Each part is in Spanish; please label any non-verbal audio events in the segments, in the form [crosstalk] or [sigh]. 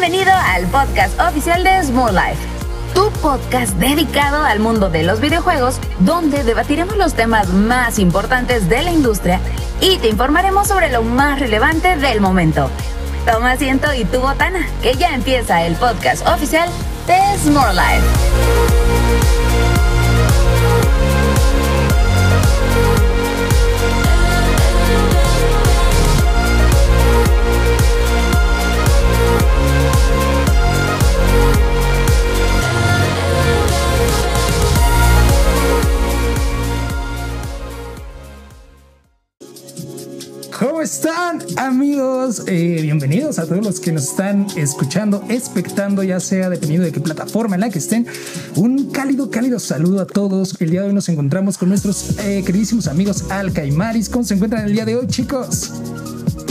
Bienvenido al podcast oficial de Small Life, tu podcast dedicado al mundo de los videojuegos, donde debatiremos los temas más importantes de la industria y te informaremos sobre lo más relevante del momento. Toma asiento y tu botana, que ya empieza el podcast oficial de Small Life. Eh, bienvenidos a todos los que nos están escuchando, expectando, ya sea dependiendo de qué plataforma en la que estén. Un cálido, cálido saludo a todos. El día de hoy nos encontramos con nuestros eh, queridísimos amigos Alca y Maris. ¿Cómo se encuentran el día de hoy, chicos?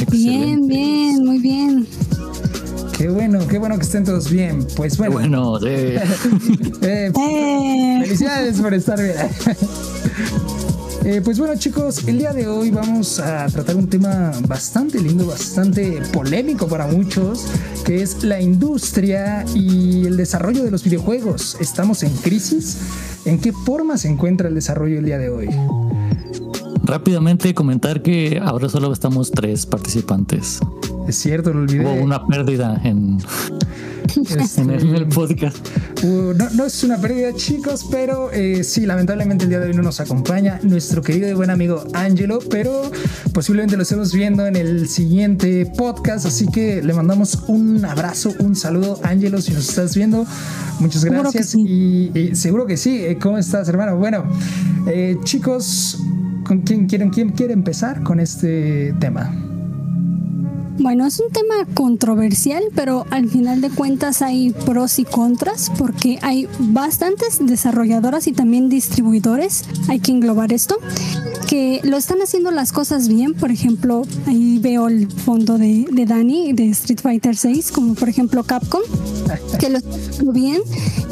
Bien, bien, muy bien. Qué bueno, qué bueno que estén todos bien. Pues bueno. Bueno. [laughs] Eh, Eh. Felicidades por estar bien. [laughs] Eh, pues bueno chicos, el día de hoy vamos a tratar un tema bastante lindo, bastante polémico para muchos, que es la industria y el desarrollo de los videojuegos. ¿Estamos en crisis? ¿En qué forma se encuentra el desarrollo el día de hoy? Rápidamente comentar que ahora solo estamos tres participantes. Es cierto, lo olvidé. Hubo una pérdida en, Este, en, el, en el podcast. Uh, no, no es una pérdida, chicos, pero eh, sí, lamentablemente el día de hoy no nos acompaña nuestro querido y buen amigo Angelo, pero posiblemente lo estemos viendo en el siguiente podcast, así que le mandamos un abrazo, un saludo, Angelo, si nos estás viendo. Muchas Seguro gracias. sí. Y, y seguro que sí. Eh, ¿Cómo estás, hermano? Bueno, eh, chicos, ¿con quién quieren, quién quiere empezar con este tema? Bueno, es un tema controversial, pero al final de cuentas hay pros y contras porque hay bastantes desarrolladoras y también distribuidores, hay que englobar esto, que lo están haciendo las cosas bien. Por ejemplo, ahí veo el fondo de, de Dani de Street Fighter 6, como por ejemplo Capcom, que lo está haciendo bien,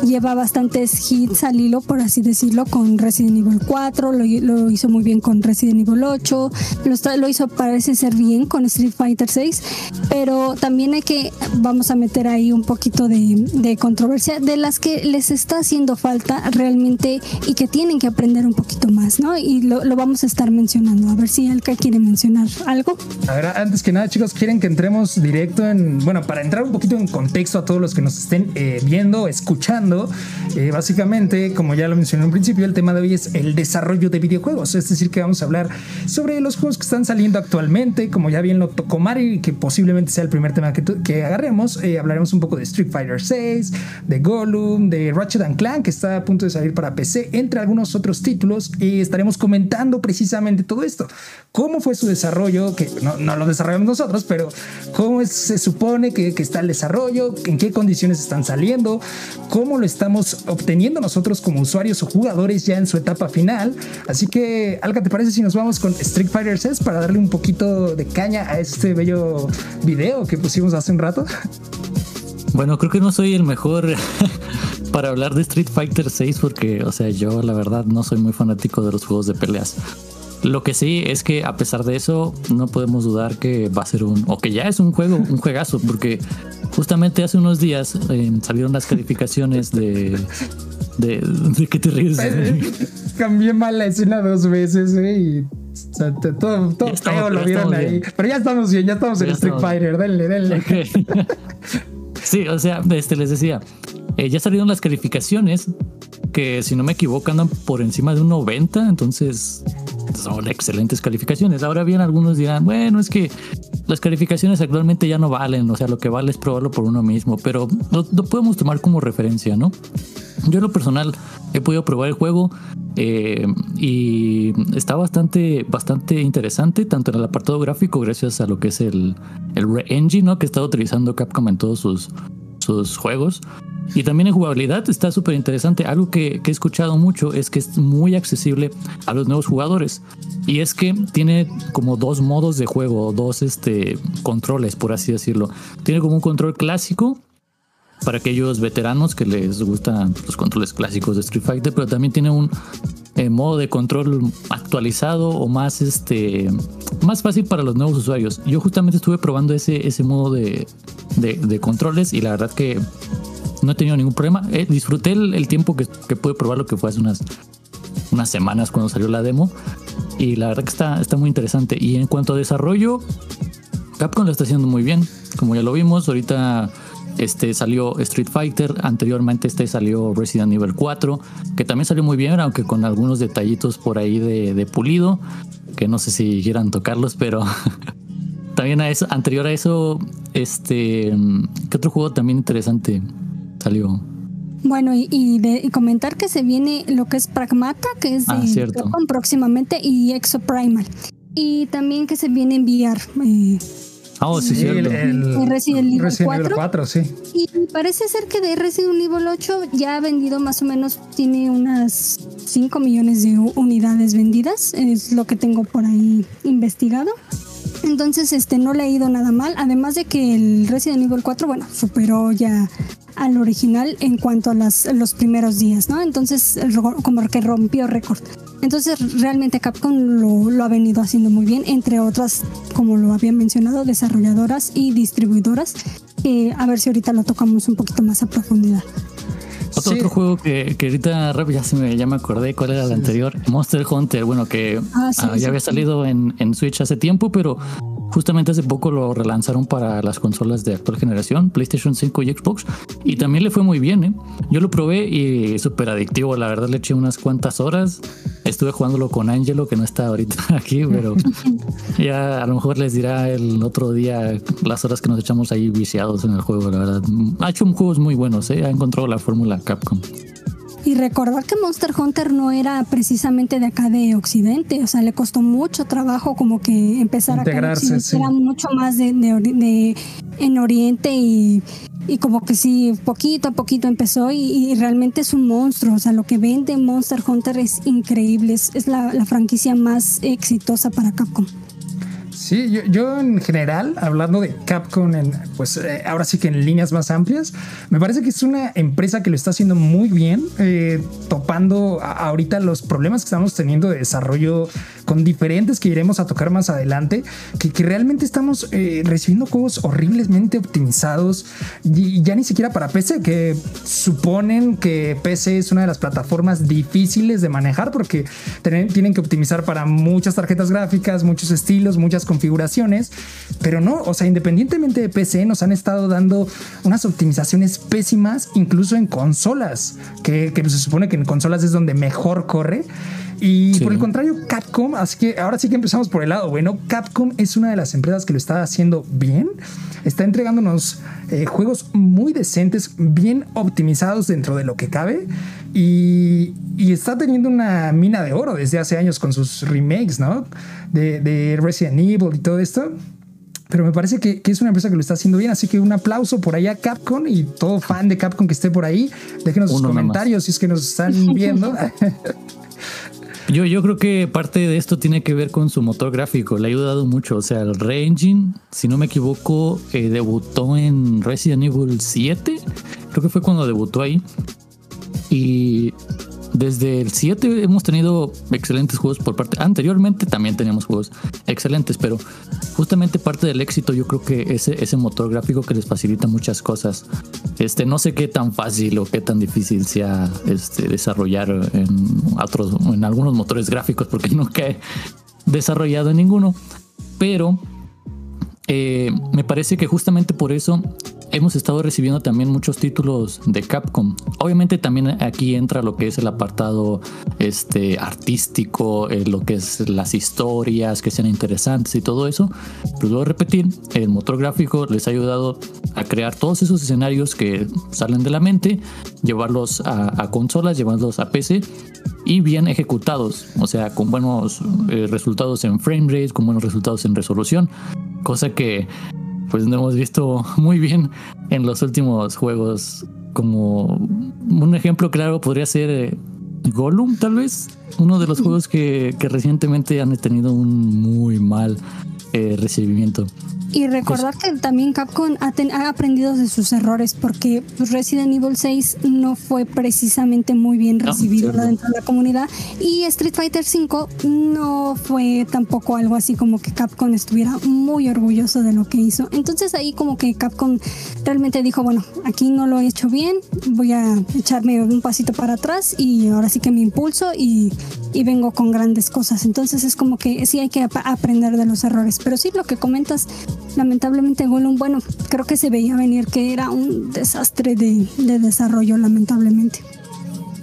lleva bastantes hits al hilo, por así decirlo, con Resident Evil 4, lo, lo hizo muy bien con Resident Evil 8, lo, lo hizo parece ser bien con Street Fighter 6, pero también hay que, vamos a meter ahí un poquito de, controversia de las que les está haciendo falta realmente y que tienen que aprender un poquito más, ¿no? Y lo, vamos a estar mencionando, a ver si Alka quiere mencionar algo. A ver, antes que nada, chicos, quieren que entremos directo en. Bueno, para entrar un poquito en contexto a todos los que nos estén eh, viendo, escuchando. eh, básicamente, como ya lo mencioné en principio, el tema de hoy es el desarrollo de videojuegos. Es decir, que vamos a hablar sobre los juegos que están saliendo actualmente. Como ya bien lo tocó Mari, que posiblemente sea el primer tema que, que agarremos. eh, hablaremos un poco de Street Fighter 6, de Gollum, de Ratchet and Clank, que está a punto de salir para PC, entre algunos otros títulos. Y estaremos comentando precisamente todo esto. ¿Cómo fue su desarrollo? Que no, no lo desarrollamos nosotros, pero ¿cómo es- se supone que, que está el desarrollo? ¿En qué condiciones están saliendo? ¿Cómo lo estamos obteniendo nosotros como usuarios o jugadores ya en su etapa final? Así que, Alka, ¿te parece si nos vamos con Street Fighter 6 para darle un poquito de caña a este bello video que pusimos hace un rato? Bueno, creo que no soy el mejor [laughs] para hablar de Street Fighter 6 porque, o sea, yo la verdad no soy muy fanático de los juegos de peleas. Lo que sí es que a pesar de eso, no podemos dudar que va a ser un, o que ya es un juego, un juegazo, porque justamente hace unos días eh, salieron las calificaciones de, de, de que te ríes. Cambié mal la escena dos veces, ¿eh? Y o sea, te- todo, todo Ya estamos- feo lo vieron ahí. bien. Pero ya estamos bien, ya estamos en Street Fighter. Denle, denle. [laughs] Sí, o sea, este les decía, eh, ya salieron las calificaciones que si no me equivoco andan por encima de un 90, entonces son excelentes calificaciones. Ahora bien, algunos dirán, bueno, es que las calificaciones actualmente ya no valen, o sea, lo que vale es probarlo por uno mismo, pero lo, podemos tomar como referencia, ¿no? Yo en lo personal he podido probar el juego eh, y está bastante, bastante interesante, tanto en el apartado gráfico, gracias a lo que es el, el Re-Engine, ¿no? que está utilizando Capcom en todos sus, sus juegos. Y también en jugabilidad está súper interesante. Algo que, he escuchado mucho es que es muy accesible a los nuevos jugadores. Y es que tiene como dos modos de juego, dos este, controles, por así decirlo. Tiene como un control clásico para aquellos veteranos que les gustan los controles clásicos de Street Fighter, pero también tiene un, eh, modo de control actualizado o más este más fácil para los nuevos usuarios. Yo justamente estuve probando ese, ese modo de, de, controles y la verdad que no he tenido ningún problema. Eh, disfruté el, tiempo que, que, pude probar lo que fue hace unas, unas semanas cuando salió la demo. Y la verdad que está, está muy interesante. Y en cuanto a desarrollo, Capcom lo está haciendo muy bien. Como ya lo vimos, ahorita este salió Street Fighter, anteriormente este salió Resident Evil 4, que también salió muy bien, aunque con algunos detallitos por ahí de, pulido, que no sé si quieran tocarlos, pero [laughs] también a eso, anterior a eso, este, ¿qué otro juego también interesante salió? Bueno, y, de, comentar que se viene lo que es Pragmata, que es ah, de próximamente, y Exo Primal. Y también que se viene enviar eh, Oh, sí, sí el, el, Resident Evil 4. sí. Y parece ser que de Resident Evil 8 ya ha vendido más o menos, tiene unas 5 millones de unidades vendidas, es lo que tengo por ahí investigado. Entonces, este, no le ha ido nada mal, además de que el Resident Evil 4, bueno, superó ya al original en cuanto a las, los primeros días, ¿no? Entonces, como que rompió récord. Entonces, realmente Capcom lo, ha venido haciendo muy bien, entre otras, como lo había mencionado, desarrolladoras y distribuidoras. a ver si ahorita lo tocamos un poquito más a profundidad. Otro, juego que, que ahorita ya, se me, ya me acordé cuál era el anterior, Monster Hunter, bueno, que ah, ah, ya había salido en, en Switch hace tiempo, pero Justamente hace poco lo relanzaron para las consolas de actual generación, PlayStation 5 y Xbox, y también le fue muy bien. ¿eh? Yo lo probé y súper adictivo, la verdad le eché unas cuantas horas. Estuve jugándolo con Angelo, que no está ahorita [laughs] aquí, pero [laughs] ya a lo mejor les dirá el otro día las horas que nos echamos ahí viciados en el juego, la verdad. Ha hecho juegos muy buenos, ¿eh? ha encontrado la fórmula Capcom. Y recordar que Monster Hunter no era precisamente de acá de Occidente, o sea, le costó mucho trabajo como que empezar a sí. era mucho más de, de, en Oriente y, y, como que sí, poquito a poquito empezó y, realmente es un monstruo, o sea, lo que vende Monster Hunter es increíble, es, la, la franquicia más exitosa para Capcom. Sí, yo, en general, hablando de Capcom, en, pues eh, ahora sí que en líneas más amplias, me parece que es una empresa que lo está haciendo muy bien, eh, topando ahorita los problemas que estamos teniendo de desarrollo con diferentes que iremos a tocar más adelante, que, realmente estamos eh, recibiendo juegos horriblemente optimizados y ya ni siquiera para PC, que suponen que PC es una de las plataformas difíciles de manejar porque tienen que optimizar para muchas tarjetas gráficas, muchos estilos, muchas configuraciones, pero no, o sea, independientemente de PC, nos han estado dando unas optimizaciones pésimas, incluso en consolas, que, se supone que en consolas es donde mejor corre. Y por el contrario, Capcom, así que ahora sí que empezamos por el lado bueno. Capcom es una de las empresas que lo está haciendo bien. Está entregándonos eh, juegos muy decentes, bien optimizados dentro de lo que cabe. Y, está teniendo una mina de oro desde hace años con sus remakes, ¿no? De, de Resident Evil y todo esto pero me parece que, es una empresa que lo está haciendo bien. Así que un aplauso por allá a Capcom y todo fan de Capcom que esté por ahí. Déjenos sus comentarios si es que nos están viendo. [laughs] Yo, yo creo que parte de esto tiene que ver con su motor gráfico. Le ha ayudado mucho. O sea, el Re-Engine, si no me equivoco, eh, debutó en Resident Evil 7. Creo que fue cuando debutó ahí. Y desde el 7 hemos tenido excelentes juegos por parte. Anteriormente también teníamos juegos excelentes, pero justamente parte del éxito yo creo que ese, ese motor gráfico que les facilita muchas cosas. Este, no sé qué tan fácil o qué tan difícil sea este, desarrollar en otros, en algunos motores gráficos, porque [laughs] nunca he desarrollado en ninguno. Pero eh, me parece que justamente por eso hemos estado recibiendo también muchos títulos de Capcom. Obviamente también aquí entra lo que es el apartado este, artístico, eh, lo que es las historias que sean interesantes y todo eso. Pero luego repetir, el motor gráfico les ha ayudado a crear todos esos escenarios que salen de la mente, llevarlos a, consolas, llevarlos a PC y bien ejecutados, o sea, con buenos eh, resultados en frame rate, con buenos resultados en resolución, cosa que pues no hemos visto [laughs] muy bien en los últimos juegos. Como un ejemplo claro podría ser eh, Gollum, tal vez. Uno de los juegos que, recientemente han tenido un muy mal eh, recibimiento. Y recordar que también Capcom ha, ha, aprendido de sus errores porque pues, Resident Evil 6 no fue precisamente muy bien recibido dentro de la comunidad y Street Fighter 5 no fue tampoco algo así como que Capcom estuviera muy orgulloso de lo que hizo. Entonces ahí como que Capcom realmente dijo, bueno, aquí no lo he hecho bien, voy a echarme un pasito para atrás y ahora sí que me impulso y, y vengo con grandes cosas. Entonces es como que sí hay que aprender de los errores. Pero sí, lo que comentas lamentablemente Gollum, bueno, creo que se veía venir que era un desastre de, desarrollo, lamentablemente.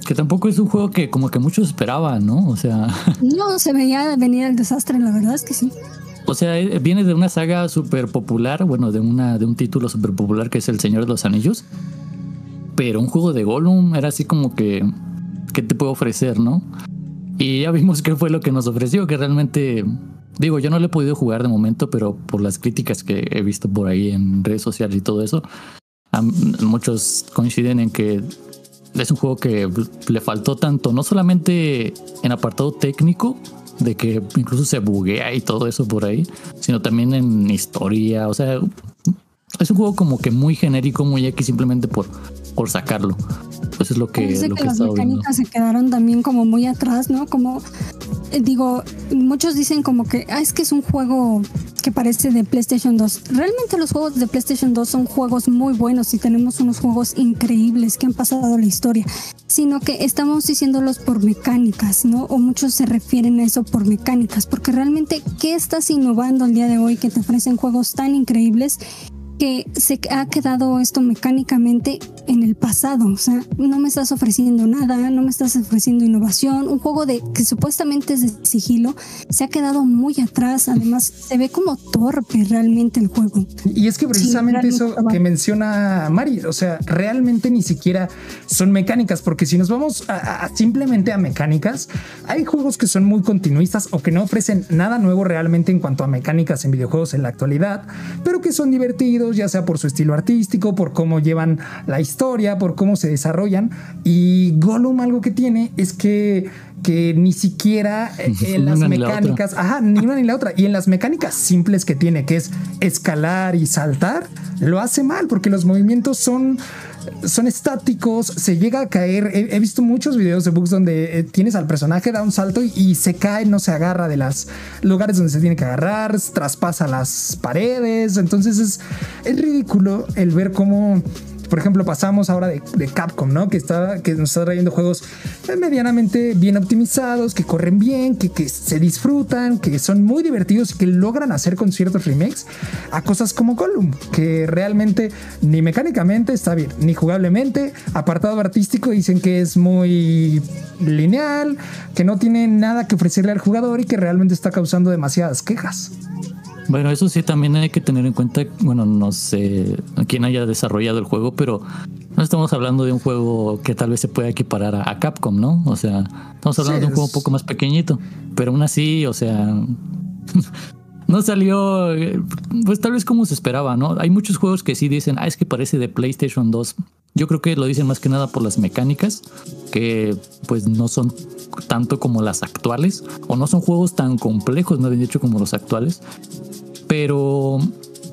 Que tampoco es un juego que como que muchos esperaban, ¿no? O sea... [laughs] No, se veía venir el desastre, la verdad es que sí. O sea, eh, viene de una saga súper popular, bueno, de, una, de un título súper popular que es El Señor de los Anillos. Pero un juego de Gollum era así como que... ¿Qué te puedo ofrecer, no? Y ya vimos qué fue lo que nos ofreció, que realmente Digo, yo no lo he podido jugar de momento, pero por las críticas que he visto por ahí en redes sociales y todo eso, muchos coinciden en que es un juego que le faltó tanto, no solamente en apartado técnico, de que incluso se buguea y todo eso por ahí, sino también en historia, o sea, es un juego como que muy genérico, muy X simplemente por, por sacarlo. Pues es lo que, lo que, las mecánicas se quedaron también como muy atrás, ¿no? Como eh, digo, muchos dicen como que ah, es que es un juego que parece de PlayStation 2. Realmente los juegos de PlayStation 2 son juegos muy buenos y tenemos unos juegos increíbles que han pasado la historia, sino que estamos diciéndolos por mecánicas, ¿no? O muchos se refieren a eso por mecánicas, porque realmente, ¿qué estás innovando el día de hoy que te ofrecen juegos tan increíbles que se ha quedado esto mecánicamente en el pasado. O sea, no me estás ofreciendo nada, no me estás ofreciendo innovación. Un juego de que supuestamente es de sigilo se ha quedado muy atrás. Además, se ve como torpe realmente el juego. Y es que precisamente eso que menciona Mari, o sea, realmente ni siquiera son mecánicas, porque si nos vamos a, simplemente a mecánicas, hay juegos que son muy continuistas o que no ofrecen nada nuevo realmente en cuanto a mecánicas en videojuegos en la actualidad, pero que son divertidos ya sea por su estilo artístico, por cómo llevan la historia, por cómo se desarrollan. Y Gollum algo que tiene es que que ni siquiera eh, en las mecánicas, ajá, ni una ni la otra, y en las mecánicas simples que tiene, que es escalar y saltar, lo hace mal porque los movimientos son son estáticos, se llega a caer. He, visto muchos videos de bugs donde eh, tienes al personaje, da un salto y, se cae, no se agarra de los lugares donde se tiene que agarrar, traspasa las paredes. Entonces es, es ridículo el ver cómo por ejemplo, pasamos ahora de, Capcom, ¿no? Que, está, que nos está trayendo juegos medianamente bien optimizados, que corren bien, que, que se disfrutan, que son muy divertidos y que logran hacer con ciertos remakes a cosas como Gollum, que realmente ni mecánicamente está bien, ni jugablemente. Apartado artístico dicen que es muy lineal, que no tiene nada que ofrecerle al jugador y que realmente está causando demasiadas quejas. Bueno, eso sí también hay que tener en cuenta, bueno, no sé quién haya desarrollado el juego, pero no estamos hablando de un juego que tal vez se pueda equiparar a, Capcom, ¿no? O sea, estamos hablando de un juego un poco más pequeñito, pero aún así, o sea, [laughs] no salió, pues tal vez como se esperaba, ¿no? Hay muchos juegos que sí dicen, ah, es que parece de PlayStation 2. Yo creo que lo dicen más que nada por las mecánicas, que pues no son tanto como las actuales, o no son juegos tan complejos, no bien dicho, como los actuales. Pero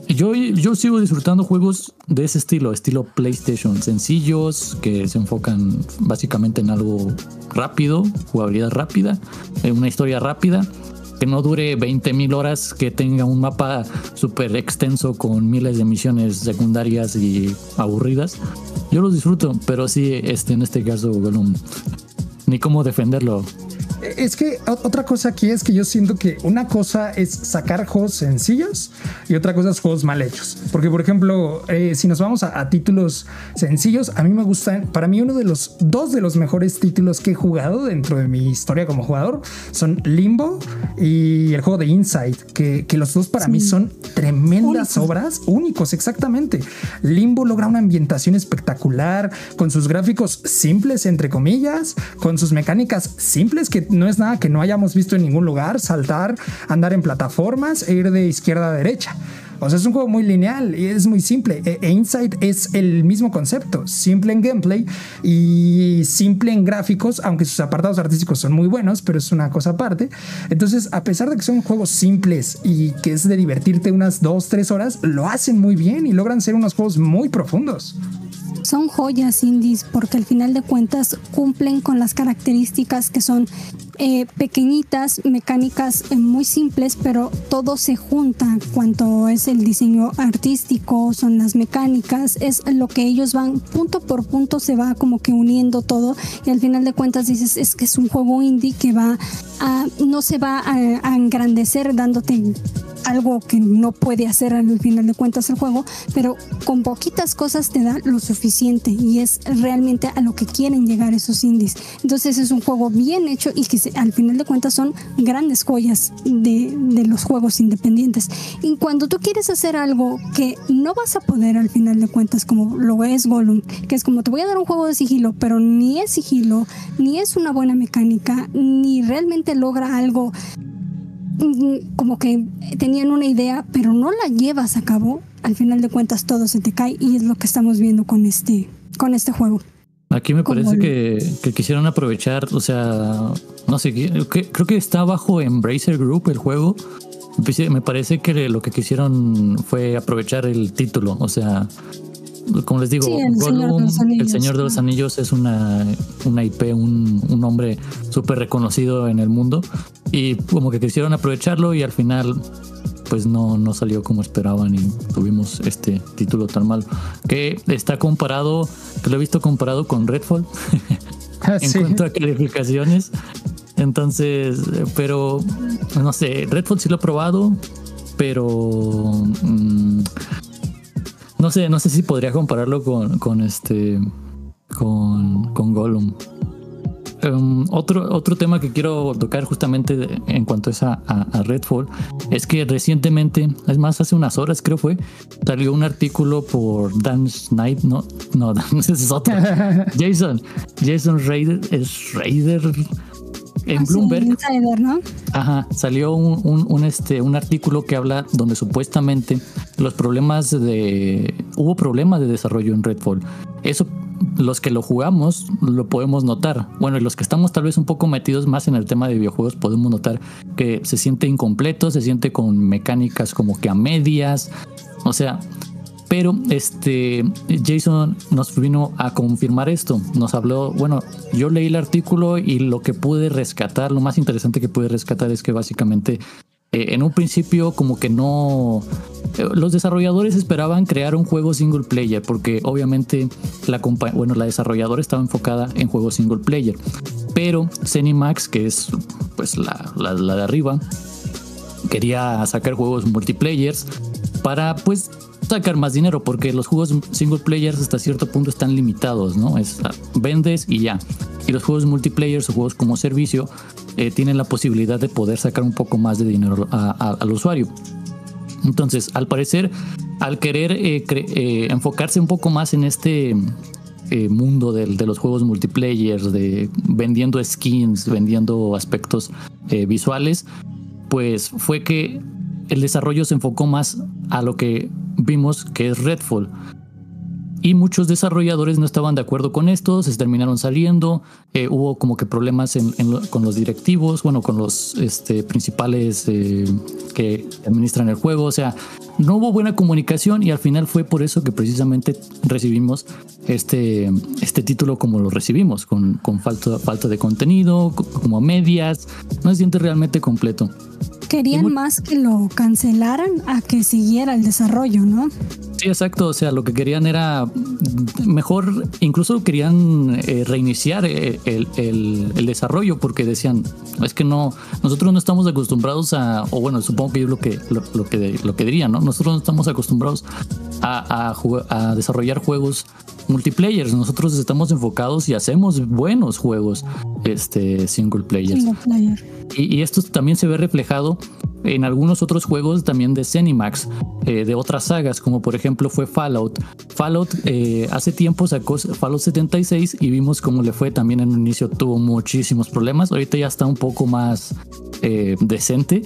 yo, yo sigo disfrutando juegos de ese estilo, estilo PlayStation, sencillos, que se enfocan básicamente en algo rápido, jugabilidad rápida, en una historia rápida que no dure 20.000 horas, que tenga un mapa súper extenso con miles de misiones secundarias y aburridas. Yo los disfruto, pero sí, este, en este caso, ni cómo defenderlo. Es que otra cosa aquí es que yo siento que una cosa es sacar juegos sencillos y otra cosa es juegos mal hechos. Porque, por ejemplo, eh, si nos vamos a, títulos sencillos, a mí me gustan, para mí uno de los dos de los mejores títulos que he jugado dentro de mi historia como jugador son Limbo y el juego de Inside, que, los dos para mí son tremendas obras, únicos, exactamente. Limbo logra una ambientación espectacular, con sus gráficos simples, entre comillas, con sus mecánicas simples que no es nada que no hayamos visto en ningún lugar, saltar, andar en plataformas e ir de izquierda a derecha. O sea, es un juego muy lineal y es muy simple. E, e Inside es el mismo concepto, simple en gameplay y simple en gráficos, aunque sus apartados artísticos son muy buenos, pero es una cosa aparte. Entonces, a pesar de que son juegos simples y que es de divertirte unas dos, tres horas, lo hacen muy bien y logran ser unos juegos muy profundos son joyas indies porque al final de cuentas cumplen con las características que son eh, pequeñitas, mecánicas eh, muy simples, pero todo se junta. Cuanto es el diseño artístico, son las mecánicas, es lo que ellos van punto por punto, se va como que uniendo todo. Y al final de cuentas dices, es que es un juego indie que va a, no se va a, a engrandecer dándote algo que no puede hacer al final de cuentas el juego, pero con poquitas cosas te da lo suficiente y es realmente a lo que quieren llegar esos indies. Entonces es un juego bien hecho y que al final de cuentas son grandes joyas de, de los juegos independientes. Y cuando tú quieres hacer algo que no vas a poder al final de cuentas, como lo es Gollum, que es como te voy a dar un juego de sigilo, pero ni es sigilo, ni es una buena mecánica, ni realmente logra algo como que tenían una idea, pero no la llevas a cabo, al final de cuentas todo se te cae y es lo que estamos viendo con este, con este juego. Aquí me parece que, quisieron aprovechar, o sea, no sé, creo que está bajo Embracer Group el juego. Me parece que lo que quisieron fue aprovechar el título, o sea, como les digo, el, Señor de los Anillos es una, una IP, un, un nombre súper reconocido en el mundo. Y como que quisieron aprovecharlo y al final pues no, no salió como esperaban y tuvimos este título tan mal. Que está comparado, que lo he visto comparado con Redfall [laughs] ah, en cuanto a calificaciones. Entonces, pero no sé, Redfall sí lo he probado, pero mm, no sé, no sé si podría compararlo con, con este. con. con Gollum. Um, otro, otro tema que quiero tocar justamente en cuanto a, a, Redfall es que recientemente, es más, hace unas horas creo fue, salió un artículo por Dan Snyder, no, no, [laughs] es otro, [laughs] Jason, Jason Raider, es Raider, en Bloomberg. Ajá, salió un, un, este, un artículo que habla donde supuestamente los problemas de. Hubo problemas de desarrollo en Redfall. Eso los que lo jugamos lo podemos notar. Bueno, y los que estamos tal vez un poco metidos más en el tema de videojuegos podemos notar que se siente incompleto, se siente con mecánicas como que a medias. O sea, pero este Jason nos vino a confirmar esto. Nos habló, bueno, yo leí el artículo y lo que pude rescatar, lo más interesante que pude rescatar es que básicamente eh, en un principio como que no eh, los desarrolladores esperaban crear un juego single player porque obviamente la bueno la desarrolladora estaba enfocada en juegos single player pero Zenimax que es pues la, la de arriba quería sacar juegos multiplayers para pues sacar más dinero porque los juegos single players hasta cierto punto están limitados, ¿no? Es ah, vendes y ya. Y los juegos multiplayer o juegos como servicio eh, tienen la posibilidad de poder sacar un poco más de dinero al usuario. Entonces, al parecer, al querer eh, eh, enfocarse un poco más en este mundo de, de, los juegos multiplayer, de vendiendo skins, vendiendo aspectos visuales, pues fue que el desarrollo se enfocó más a lo que vimos que es Redfall. Y muchos desarrolladores no estaban de acuerdo con esto, se terminaron saliendo, eh, hubo como que problemas con los directivos, bueno, con los este, principales eh, que administran el juego, o sea, no hubo buena comunicación y al final fue por eso que precisamente recibimos este, este título como lo recibimos, con, con falta, falta de contenido, como medias, no se siente realmente completo. Querían más que lo cancelaran a que siguiera el desarrollo, ¿no? Sí, exacto. O sea, lo que querían era mejor, incluso querían eh, reiniciar eh, el, desarrollo porque decían, es que no, nosotros no estamos acostumbrados a, o bueno, supongo que es lo que, lo, que, lo que dirían, ¿no? Nosotros no estamos acostumbrados a, a, a desarrollar juegos multiplayer. Nosotros estamos enfocados y hacemos buenos juegos este, single player. Y, esto también se ve reflejado en algunos otros juegos también de Zenimax, eh, de otras sagas, como por ejemplo fue Fallout. Fallout eh, hace tiempo sacó Fallout 76 y vimos cómo le fue también en un inicio, tuvo muchísimos problemas. Ahorita ya está un poco más eh, decente.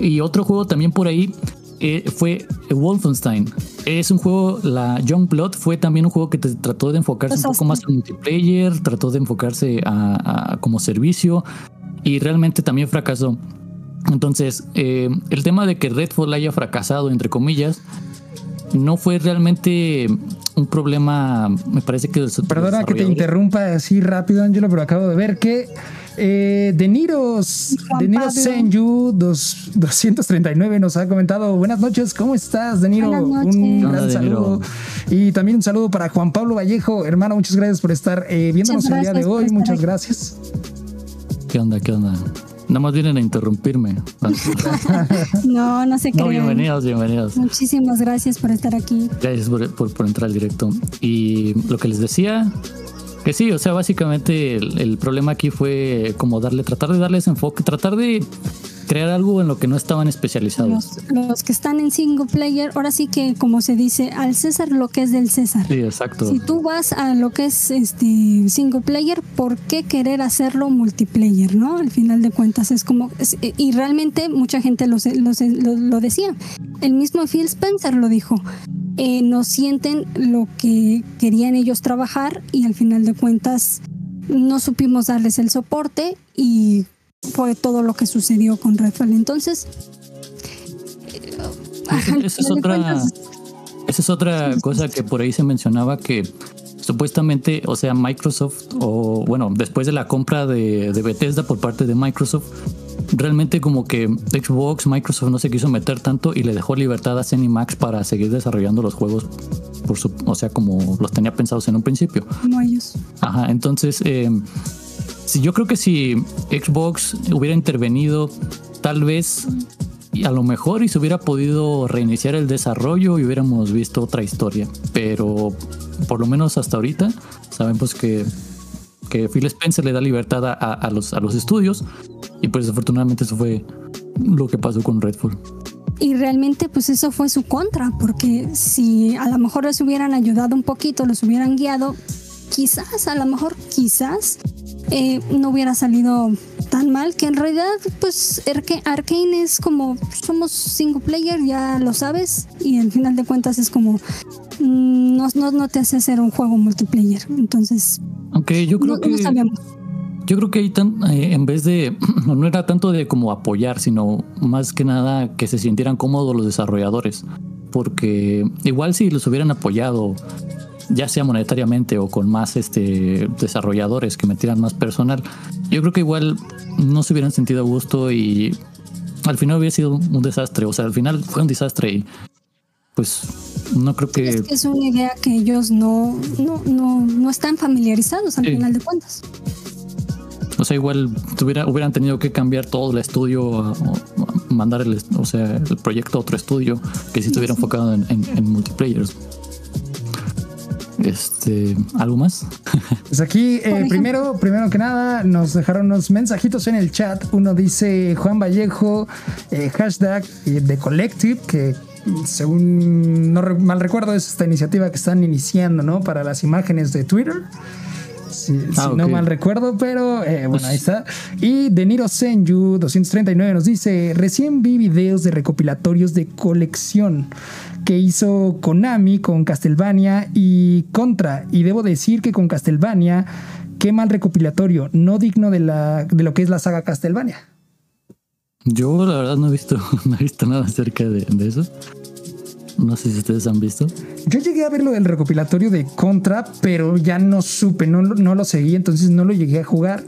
Y otro juego también por ahí eh, fue Wolfenstein. Es un juego, la Young Blood fue también un juego que trató de enfocarse un poco más en multiplayer, trató de enfocarse a, como servicio y realmente también fracasó. Entonces, eh, el tema de que Redfall haya fracasado, entre comillas, no fue realmente un problema, me parece que... Perdona que te interrumpa así rápido, Angelo, pero acabo de ver que eh, de Niros, de Niros Senju 239 nos ha comentado, buenas noches, ¿cómo estás, De Niro? Un gran saludo. Y también un saludo para Juan Pablo Vallejo, hermano, muchas gracias por estar eh, viéndonos el día de hoy, muchas gracias. ¿Qué onda, qué onda? Nada más vienen a interrumpirme. [laughs] no, no sé qué. No, bienvenidos, bienvenidos. Muchísimas gracias por estar aquí. Gracias por, por entrar al directo. Y lo que les decía, que sí, o sea, básicamente el, problema aquí fue como darle, tratar de darles enfoque, tratar de crear algo en lo que no estaban especializados. Los, que están en single player, ahora sí que como se dice, al César lo que es del César. Sí, exacto. Si tú vas a lo que es este single player, ¿por qué querer hacerlo multiplayer, no? Al final de cuentas es como y realmente mucha gente lo, lo, lo decía. El mismo Phil Spencer lo dijo. Eh, no sienten lo que querían ellos trabajar y al final de cuentas no supimos darles el soporte y fue todo lo que sucedió con Redfall. Entonces, esa es otra, esa es otra cosa que por ahí se mencionaba que supuestamente, o sea, Microsoft, o bueno, después de la compra de, de Bethesda por parte de Microsoft, realmente como que Xbox, Microsoft no se quiso meter tanto y le dejó libertad a Max para seguir desarrollando los juegos por su, o sea, como los tenía pensados en un principio. Como ellos. Ajá, entonces, eh, yo creo que si Xbox hubiera intervenido, tal vez y a lo mejor y se hubiera podido reiniciar el desarrollo y hubiéramos visto otra historia. Pero por lo menos hasta ahorita sabemos que, que Phil Spencer le da libertad a, los, a los estudios y pues desafortunadamente eso fue lo que pasó con Redfall. Y realmente pues eso fue su contra, porque si a lo mejor les hubieran ayudado un poquito, los hubieran guiado, quizás, a lo mejor quizás eh, no hubiera salido tan mal, que en realidad pues Arkane es como, somos single player, ya lo sabes, y al final de cuentas es como, mm, no, no, te hace hacer un juego multiplayer, entonces... Aunque yo creo que... Yo creo que ahí tan, eh, en vez de, [clears throat] no era tanto de como apoyar, sino más que nada que se sintieran cómodos los desarrolladores. Porque igual si los hubieran apoyado, ya sea monetariamente o con más este, desarrolladores que metieran más personal, yo creo que igual no se hubieran sentido a gusto y al final hubiera sido un desastre. O sea, al final fue un desastre y pues no creo que... Es, que es una idea que ellos no, no, no, no están familiarizados al final de cuentas. O sea, igual tuviera, hubieran tenido que cambiar todo el estudio, mandar el, o sea, el proyecto a otro estudio que si estuviera enfocado en, en, multiplayer. Este, ¿algo más? [laughs] Pues aquí, eh, primero, primero que nada, nos dejaron unos mensajitos en el chat. Uno dice Juan Vallejo, eh, hashtag de Collective, que según no mal recuerdo es esta iniciativa que están iniciando, ¿no? Para las imágenes de Twitter si, ah, no mal recuerdo, pero eh, bueno, ahí está. Y Deniro Senju 239 nos dice, recién vi videos de recopilatorios de colección que hizo Konami con Castlevania y Contra. Y debo decir que con Castlevania, qué mal recopilatorio, no digno de, la, de lo que es la saga Castlevania. Yo la verdad no he visto, [laughs] no he visto nada acerca de, de eso. No sé si ustedes han visto. Yo llegué a ver lo del recopilatorio de Contra, pero ya no supe, no, no lo seguí, entonces no lo llegué a jugar.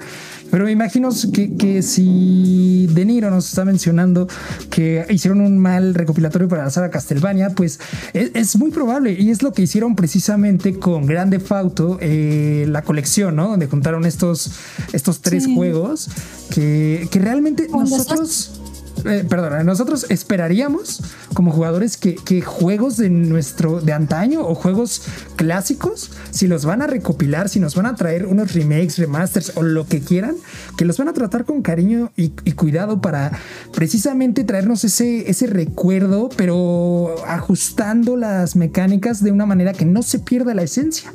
Pero me imagino que, que, si De Niro nos está mencionando que hicieron un mal recopilatorio para la saga Castlevania, pues es, muy probable y es lo que hicieron precisamente con Grande Fauto, eh, la colección, ¿no? Donde juntaron estos, estos tres juegos que, que realmente nosotros... Eh, perdona, nosotros esperaríamos como jugadores que, juegos de nuestro, de antaño o juegos clásicos, si los van a recopilar, si nos van a traer unos remakes, remasters o lo que quieran, que los van a tratar con cariño y, cuidado para precisamente traernos ese, ese recuerdo, pero ajustando las mecánicas de una manera que no se pierda la esencia.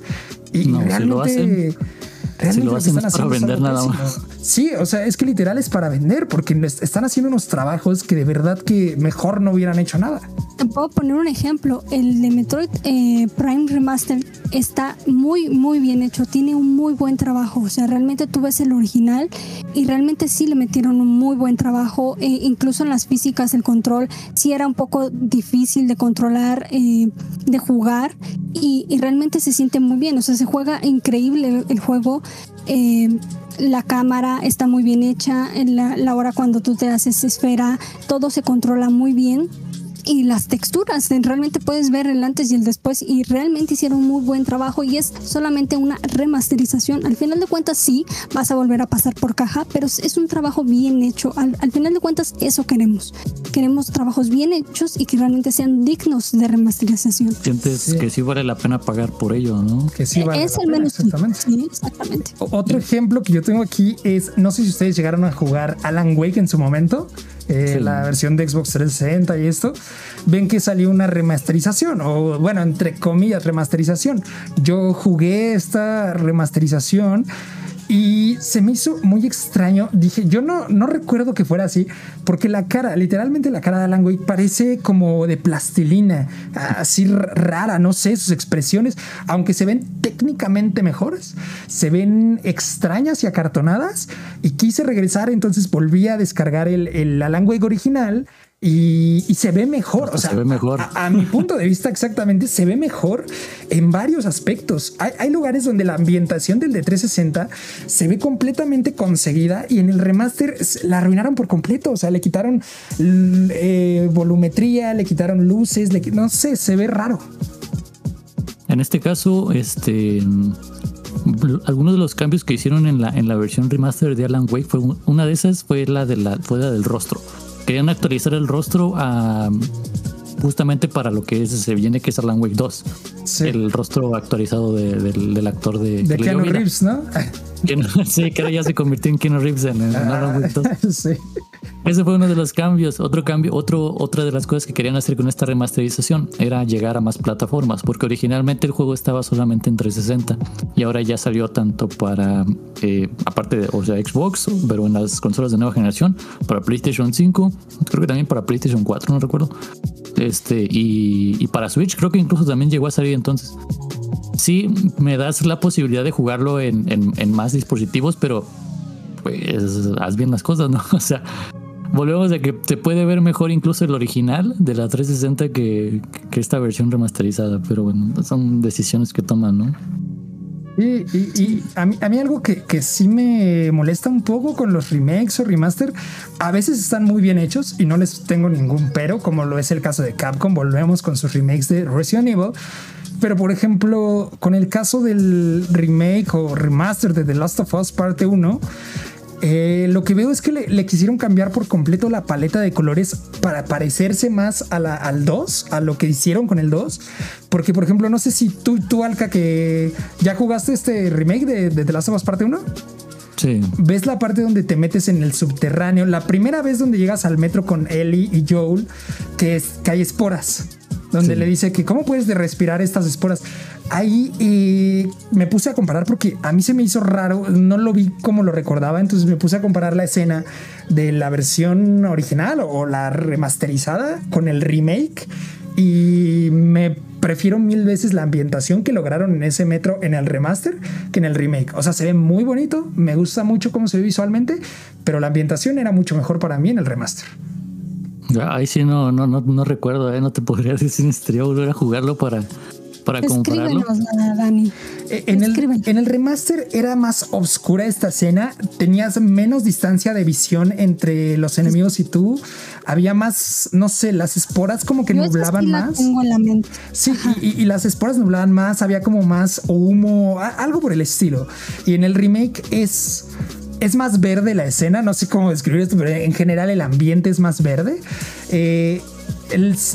Y realmente, si lo hacen, realmente lo hacen para vender nada más. Sí, o sea, es que literal es para vender, porque están haciendo unos trabajos que de verdad que mejor no hubieran hecho nada. Te puedo poner un ejemplo. El de Metroid eh, Prime Remaster está muy, muy bien hecho. Tiene un muy buen trabajo. O sea, realmente tú ves el original y realmente sí le metieron un muy buen trabajo. Eh, incluso en las físicas, el control sí era un poco difícil de controlar, eh, de jugar. Y, realmente se siente muy bien. O sea, se juega increíble el, juego la cámara está muy bien hecha, la, la hora cuando tú te haces esfera, todo se controla muy bien y las texturas, realmente puedes ver el antes y el después y realmente hicieron un muy buen trabajo y es solamente una remasterización. Al final de cuentas sí, vas a volver a pasar por caja, pero es un trabajo bien hecho. Al, final de cuentas eso queremos. Queremos trabajos bien hechos y que realmente sean dignos de remasterización. Sientes que sí vale la pena pagar por ello, ¿no? Que sí vale es la pena, menos exactamente. Sí, exactamente. Otro ejemplo que yo tengo aquí es, no sé si ustedes llegaron a jugar Alan Wake en su momento. Eh, la versión de Xbox 360 y esto, ven que salió una remasterización, o bueno, entre comillas, remasterización. Yo jugué esta remasterización y se me hizo muy extraño. Dije, yo no, no recuerdo que fuera así, porque la cara, literalmente la cara de Alan Wake parece como de plastilina, así rara, no sé, sus expresiones, aunque se ven técnicamente mejores, se ven extrañas y acartonadas. Y quise regresar, entonces volví a descargar el, el Alan original y, se ve mejor. O sea, se ve mejor. A, mi punto de vista, exactamente, se ve mejor en varios aspectos. Hay, lugares donde la ambientación del de 360 se ve completamente conseguida y en el remaster la arruinaron por completo. O sea, le quitaron eh, volumetría, le quitaron luces, no sé, se ve raro. En este caso, este algunos de los cambios que hicieron en la, en la versión remaster de Alan Wake fue una de esas fue la de la fue la del rostro querían actualizar el rostro a justamente para lo que se viene que es Alan Wake 2. El rostro actualizado del, actor de... De Keanu Reeves, ¿no? [laughs] sí, que ahora ya se convirtió en Keanu Reeves en, Wake 2. [laughs] sí. Ese fue uno de los cambios. Otro cambio, otro, otra de las cosas que querían hacer con esta remasterización era llegar a más plataformas, porque originalmente el juego estaba solamente en 360 y ahora ya salió tanto para, eh, aparte de, o sea, Xbox, pero en las consolas de nueva generación, para PlayStation 5, creo que también para PlayStation 4, no recuerdo. Este, y, para Switch, creo que incluso también llegó a salir entonces. Sí, me das la posibilidad de jugarlo en, en más dispositivos, pero pues haz bien las cosas, ¿no? [laughs] O sea, volvemos a que se puede ver mejor incluso el original de la 360 que, que esta versión remasterizada, pero bueno, son decisiones que toman, ¿no? Y, y, a, mí, a, mí, algo que, que, sí me molesta un poco con los remakes o remaster, a veces están muy bien hechos y no les tengo ningún pero, como lo es el caso de Capcom, volvemos con sus remakes de Resident Evil. Pero por ejemplo, con el caso del remake o remaster de The Last of Us parte 1, eh, lo que veo es que le, quisieron cambiar por completo la paleta de colores para parecerse más a la, al 2, a lo que hicieron con el 2. Porque, por ejemplo, no sé si tú, tú Alca, que ya jugaste este remake de, de The Last of Us Parte 1. Sí. Ves la parte donde te metes en el subterráneo. La primera vez donde llegas al metro con Ellie y Joel, que, es, que hay esporas. Donde le dice que cómo puedes de respirar estas esporas ahí me puse a comparar porque a mí se me hizo raro, no lo vi como lo recordaba, entonces me puse a comparar la escena de la versión original o la remasterizada con el remake y me prefiero mil veces la ambientación que lograron en ese metro en el remaster que en el remake. O sea, se ve muy bonito, me gusta mucho cómo se ve visualmente, pero la ambientación era mucho mejor para mí en el remaster. Ahí sí no, no, no, no recuerdo, ¿eh? no te podría [laughs] decir si necesitaría volver a jugarlo para, para compararlo. Dani. Eh, en el, en el, remaster era más oscura esta escena, tenías menos distancia de visión entre los enemigos y tú, había más, no sé, las esporas como que nublaban más. Sí, y, y, las esporas nublaban más, había como más humo, algo por el estilo. Y en el remake es es más verde la escena, no sé cómo describir esto, pero en general el ambiente es más verde. Eh,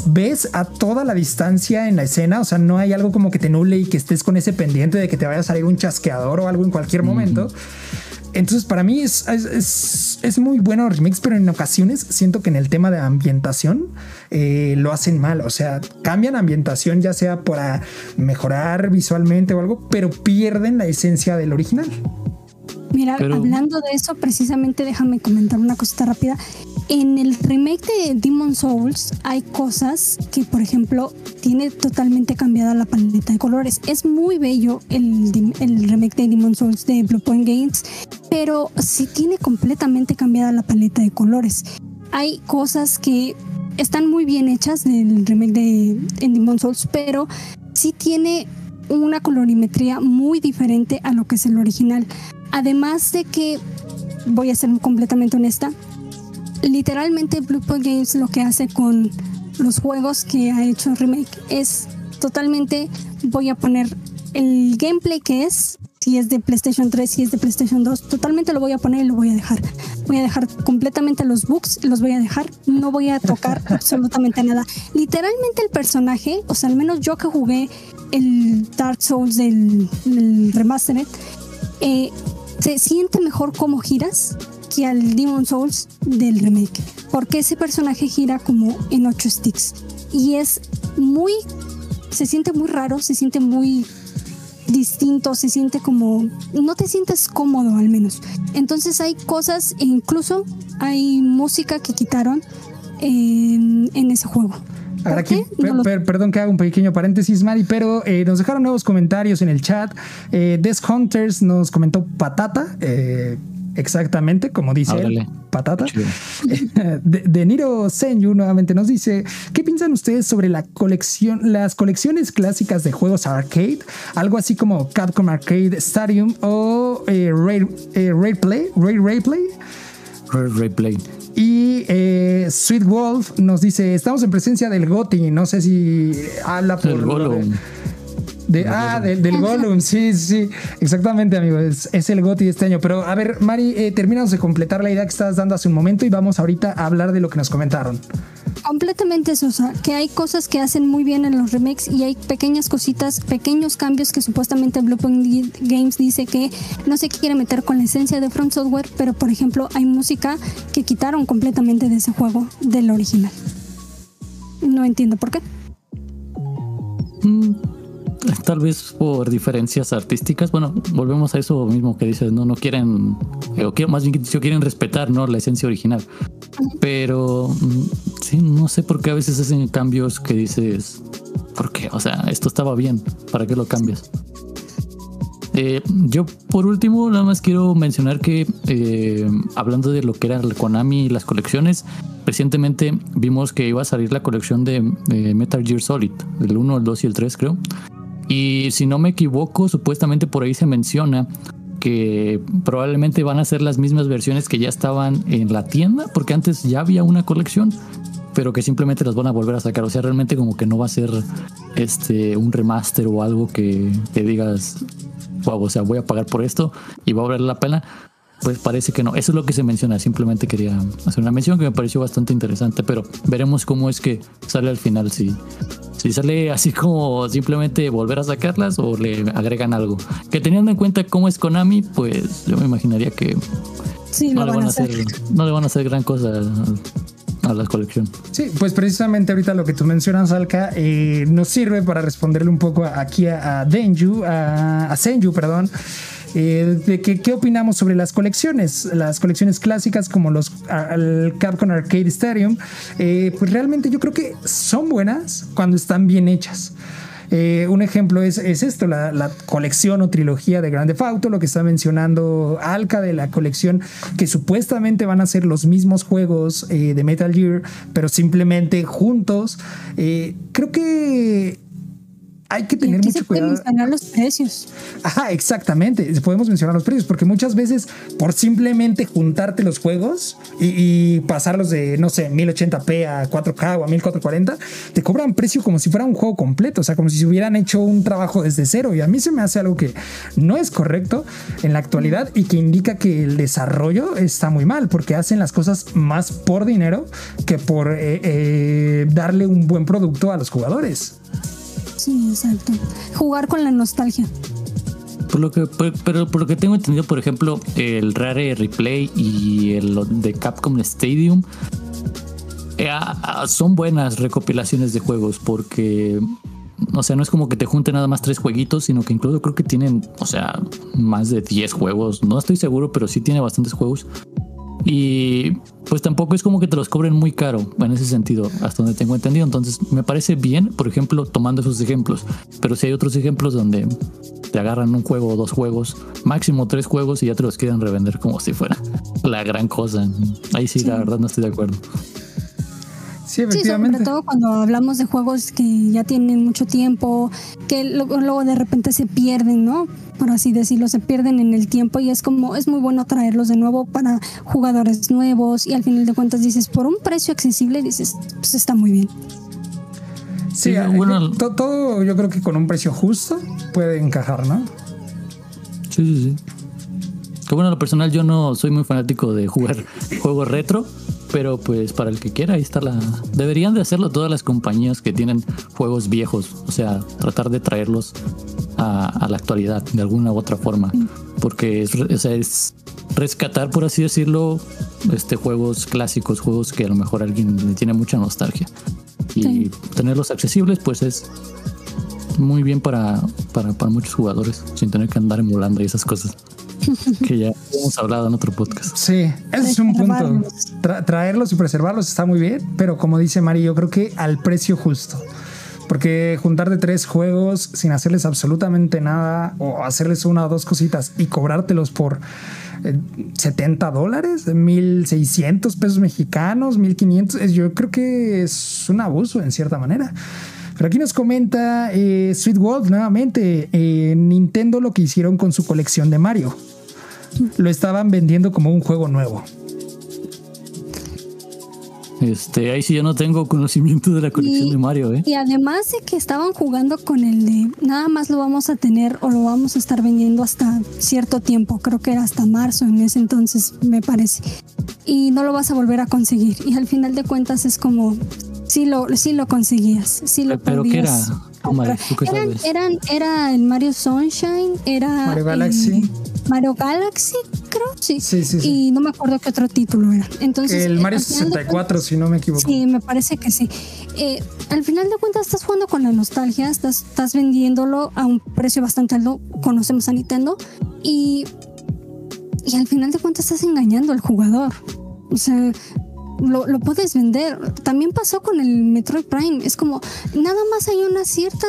ves a toda la distancia en la escena, o sea, no hay algo como que te nuble y que estés con ese pendiente de que te vaya a salir un chasqueador o algo en cualquier momento. Entonces, para mí es, es, muy bueno remix, pero en ocasiones siento que en el tema de ambientación eh, lo hacen mal. O sea, cambian ambientación ya sea para mejorar visualmente o algo, pero pierden la esencia del original. Mira, hablando de eso, precisamente déjame comentar una cosita rápida. En el remake de Demon Souls hay cosas que, por ejemplo, tiene totalmente cambiada la paleta de colores. Es muy bello el, el remake de Demon Souls de Bluepoint Games, pero sí tiene completamente cambiada la paleta de colores. Hay cosas que están muy bien hechas del remake de Demon Souls, pero sí tiene una colorimetría muy diferente a lo que es el original. Además de que, voy a ser completamente honesta, literalmente Bluepoint Games lo que hace con los juegos que ha hecho remake es totalmente voy a poner el gameplay que es si es de PlayStation 3, si es de PlayStation 2, totalmente lo voy a poner y lo voy a dejar. Voy a dejar completamente los bugs, los voy a dejar, no voy a tocar [laughs] absolutamente nada. Literalmente el personaje, o sea, al menos yo que jugué el Dark Souls del, Remastered, eh, se siente mejor como giras que al Demon Souls del remake. Porque ese personaje gira como en 8 sticks. Y es muy. Se siente muy raro, se siente muy distinto, se siente como, no te sientes cómodo al menos. Entonces hay cosas e incluso hay música que quitaron en, ese juego. Ahora aquí, perdón que haga un pequeño paréntesis, Mari, pero eh, nos dejaron nuevos comentarios en el chat. Eh, Desk Hunters nos comentó patata. Eh, Exactamente, como dice él, patata. [laughs] De, Niro Senyu nuevamente nos dice, ¿qué piensan ustedes sobre la colección, las colecciones clásicas de juegos arcade? Algo así como Capcom Arcade Stadium o eh, Ray, eh, Play, Ray, Ray Play. Ray, Play. Y eh, Sweet Wolf nos dice, estamos en presencia del GOTI, no sé si habla por... El ah, del Gollum, sí, sí, exactamente, amigo. Es, el GOTI de este año. Pero a ver, Mari, eh, terminamos de completar la idea que estabas dando hace un momento y vamos ahorita a hablar de lo que nos comentaron. Completamente, Sosa, que hay cosas que hacen muy bien en los remakes y hay pequeñas cositas, pequeños cambios que supuestamente Bluepoint Games dice que no se quiere meter con la esencia de Front Software, pero por ejemplo hay música que quitaron completamente de ese juego del original. No entiendo por qué. Mm, tal vez por diferencias artísticas. Bueno, volvemos a eso mismo que dices, no, no quieren, o más bien quieren respetar, ¿no? La esencia original. Pero mm, sí, no sé por qué a veces hacen cambios que dices, ¿por qué? O sea, esto estaba bien, ¿para qué lo cambias? Eh, yo por último nada más quiero mencionar que eh, hablando de lo que era el Konami y las colecciones, recientemente vimos que iba a salir la colección de Metal Gear Solid, el 1, el 2 y el 3 creo. Y si no me equivoco, supuestamente por ahí se menciona que probablemente van a ser las mismas versiones que ya estaban en la tienda, porque antes ya había una colección, pero que simplemente las van a volver a sacar. O sea, realmente como que no va a ser este un remaster o algo que, que digas, wow, o sea, voy a pagar por esto y va a valer la pena. Pues parece que no. Eso es lo que se menciona. Simplemente quería hacer una mención que me pareció bastante interesante, pero veremos cómo es que sale al final si si sale así como simplemente volver a sacarlas o le agregan algo. Que teniendo en cuenta cómo es Konami, pues yo me imaginaría que no, le van a hacer, no le van a hacer gran cosa a la colección. Sí, pues precisamente ahorita lo que tú mencionas, Alka, eh, nos sirve para responderle un poco aquí a, Denju, a, a Senju, perdón. Eh, de que, qué opinamos sobre las colecciones, las colecciones clásicas como los Capcom Arcade Stadium, eh, pues realmente yo creo que son buenas cuando están bien hechas. Eh, un ejemplo es, esto, la, colección o trilogía de Grande Auto, lo que está mencionando Alka de la colección que supuestamente van a ser los mismos juegos de Metal Gear, pero simplemente juntos. creo que hay que tener mucho cuidado. mencionar los precios. Ajá, exactamente. Podemos mencionar los precios porque muchas veces por simplemente juntarte los juegos y, pasarlos de, no sé, 1080p a 4K o a 1440, te cobran precio como si fuera un juego completo. O sea, como si se hubieran hecho un trabajo desde cero. Y a mí se me hace algo que no es correcto en la actualidad y que indica que el desarrollo está muy mal porque hacen las cosas más por dinero que por eh, eh, darle un buen producto a los jugadores. Sí, exacto. Jugar con la nostalgia. Por lo que, pero por lo que tengo entendido, por ejemplo, el Rare Replay y el de Capcom Stadium eh, son buenas recopilaciones de juegos porque o sea, no es como que te junte nada más tres jueguitos, sino que incluso creo que tienen, o sea, más de 10 juegos. No estoy seguro, pero sí tiene bastantes juegos. Y pues tampoco es como que te los cobren muy caro en ese sentido, hasta donde tengo entendido. Entonces me parece bien, por ejemplo, tomando esos ejemplos. Pero si hay otros ejemplos donde te agarran un juego o dos juegos, máximo tres juegos y ya te los quieren revender como si fuera la gran cosa. Ahí sí, la verdad no estoy de acuerdo. Sí, efectivamente. sobre todo cuando hablamos de juegos que ya tienen mucho tiempo, que luego de repente se pierden, ¿no? Por así decirlo, se pierden en el tiempo y es como, es muy bueno traerlos de nuevo para jugadores nuevos y al final de cuentas dices, por un precio accesible, dices, pues está muy bien. Sí, bueno, todo yo creo que con un precio justo puede encajar, ¿no? Sí, sí, sí. Que bueno, lo personal yo no soy muy fanático de jugar [laughs] juegos retro, pero pues para el que quiera, ahí está la... Deberían de hacerlo todas las compañías que tienen juegos viejos, o sea, tratar de traerlos a, la actualidad de alguna u otra forma, porque es, es rescatar, por así decirlo, este juegos clásicos, juegos que a lo mejor alguien le tiene mucha nostalgia. Y tenerlos accesibles, pues es muy bien para, para, para muchos jugadores, sin tener que andar emulando y esas cosas [laughs] que ya hemos hablado en otro podcast. Sí, ese es un punto. traerlos y preservarlos está muy bien, pero como dice Mari, yo creo que al precio justo. Porque juntar de tres juegos sin hacerles absolutamente nada o hacerles una o dos cositas y cobrártelos por 70 eh, dólares, 1600 pesos mexicanos, 1500, yo creo que es un abuso en cierta manera. Pero aquí nos comenta eh, Sweet Wolf nuevamente, eh, Nintendo lo que hicieron con su colección de Mario lo estaban vendiendo como un juego nuevo. Este, ahí sí yo no tengo conocimiento de la colección de Mario, ¿eh? Y además de que estaban jugando con el de nada más lo vamos a tener o lo vamos a estar vendiendo hasta cierto tiempo, creo que era hasta marzo en ese entonces, me parece. Y no lo vas a volver a conseguir. Y al final de cuentas es como, sí lo, sí lo conseguías, sí lo ¿Pero qué era? eran, era el Mario Sunshine, era... Mario Galaxy. Mario Galaxy, creo, sí. Sí, sí, Y no me acuerdo qué otro título era. Entonces, el Mario 64, si no me equivoco. Sí, me parece que sí. Eh, al final de cuentas estás jugando con la nostalgia, estás, estás vendiéndolo a un precio bastante alto, conocemos a Nintendo, y, y al final de cuentas estás engañando al jugador. O sea, lo, lo, puedes vender. También pasó con el Metroid Prime. Es como, nada más hay una cierta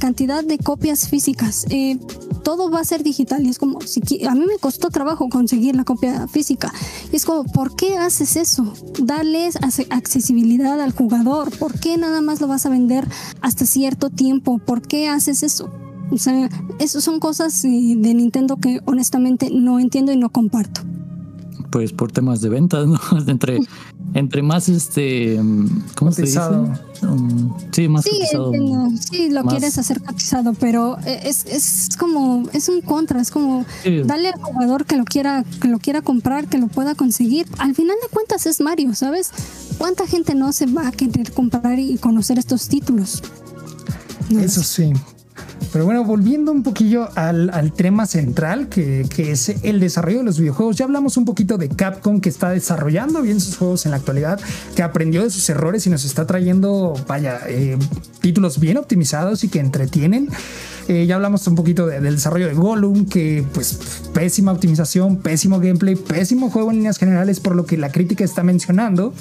cantidad de copias físicas. Eh, todo va a ser digital. Y es como, si, a mí me costó trabajo conseguir la copia física. Y es como, ¿por qué haces eso? Darles accesibilidad al jugador. ¿Por qué nada más lo vas a vender hasta cierto tiempo? ¿Por qué haces eso? O sea, eso son cosas eh, de Nintendo que honestamente no entiendo y no comparto pues por temas de ventas, ¿no? [laughs] entre, entre más este, ¿cómo se dice? Um, sí, más sí, sí, lo quieres hacer cotizado, pero es, es como, es un contra, es como darle al jugador que lo quiera, que lo quiera comprar, que lo pueda conseguir. Al final de cuentas es Mario, ¿sabes? ¿Cuánta gente no se va a querer comprar y conocer estos títulos? Eso sí, pero bueno, volviendo un poquillo al, tema central, que, es el desarrollo de los videojuegos, ya hablamos un poquito de Capcom que está desarrollando bien sus juegos en la actualidad, que aprendió de sus errores y nos está trayendo, vaya, eh, títulos bien optimizados y que entretienen. Eh, ya hablamos un poquito del desarrollo de Gollum, que pues pésima optimización, pésimo gameplay, pésimo juego en líneas generales, por lo que la crítica está mencionando.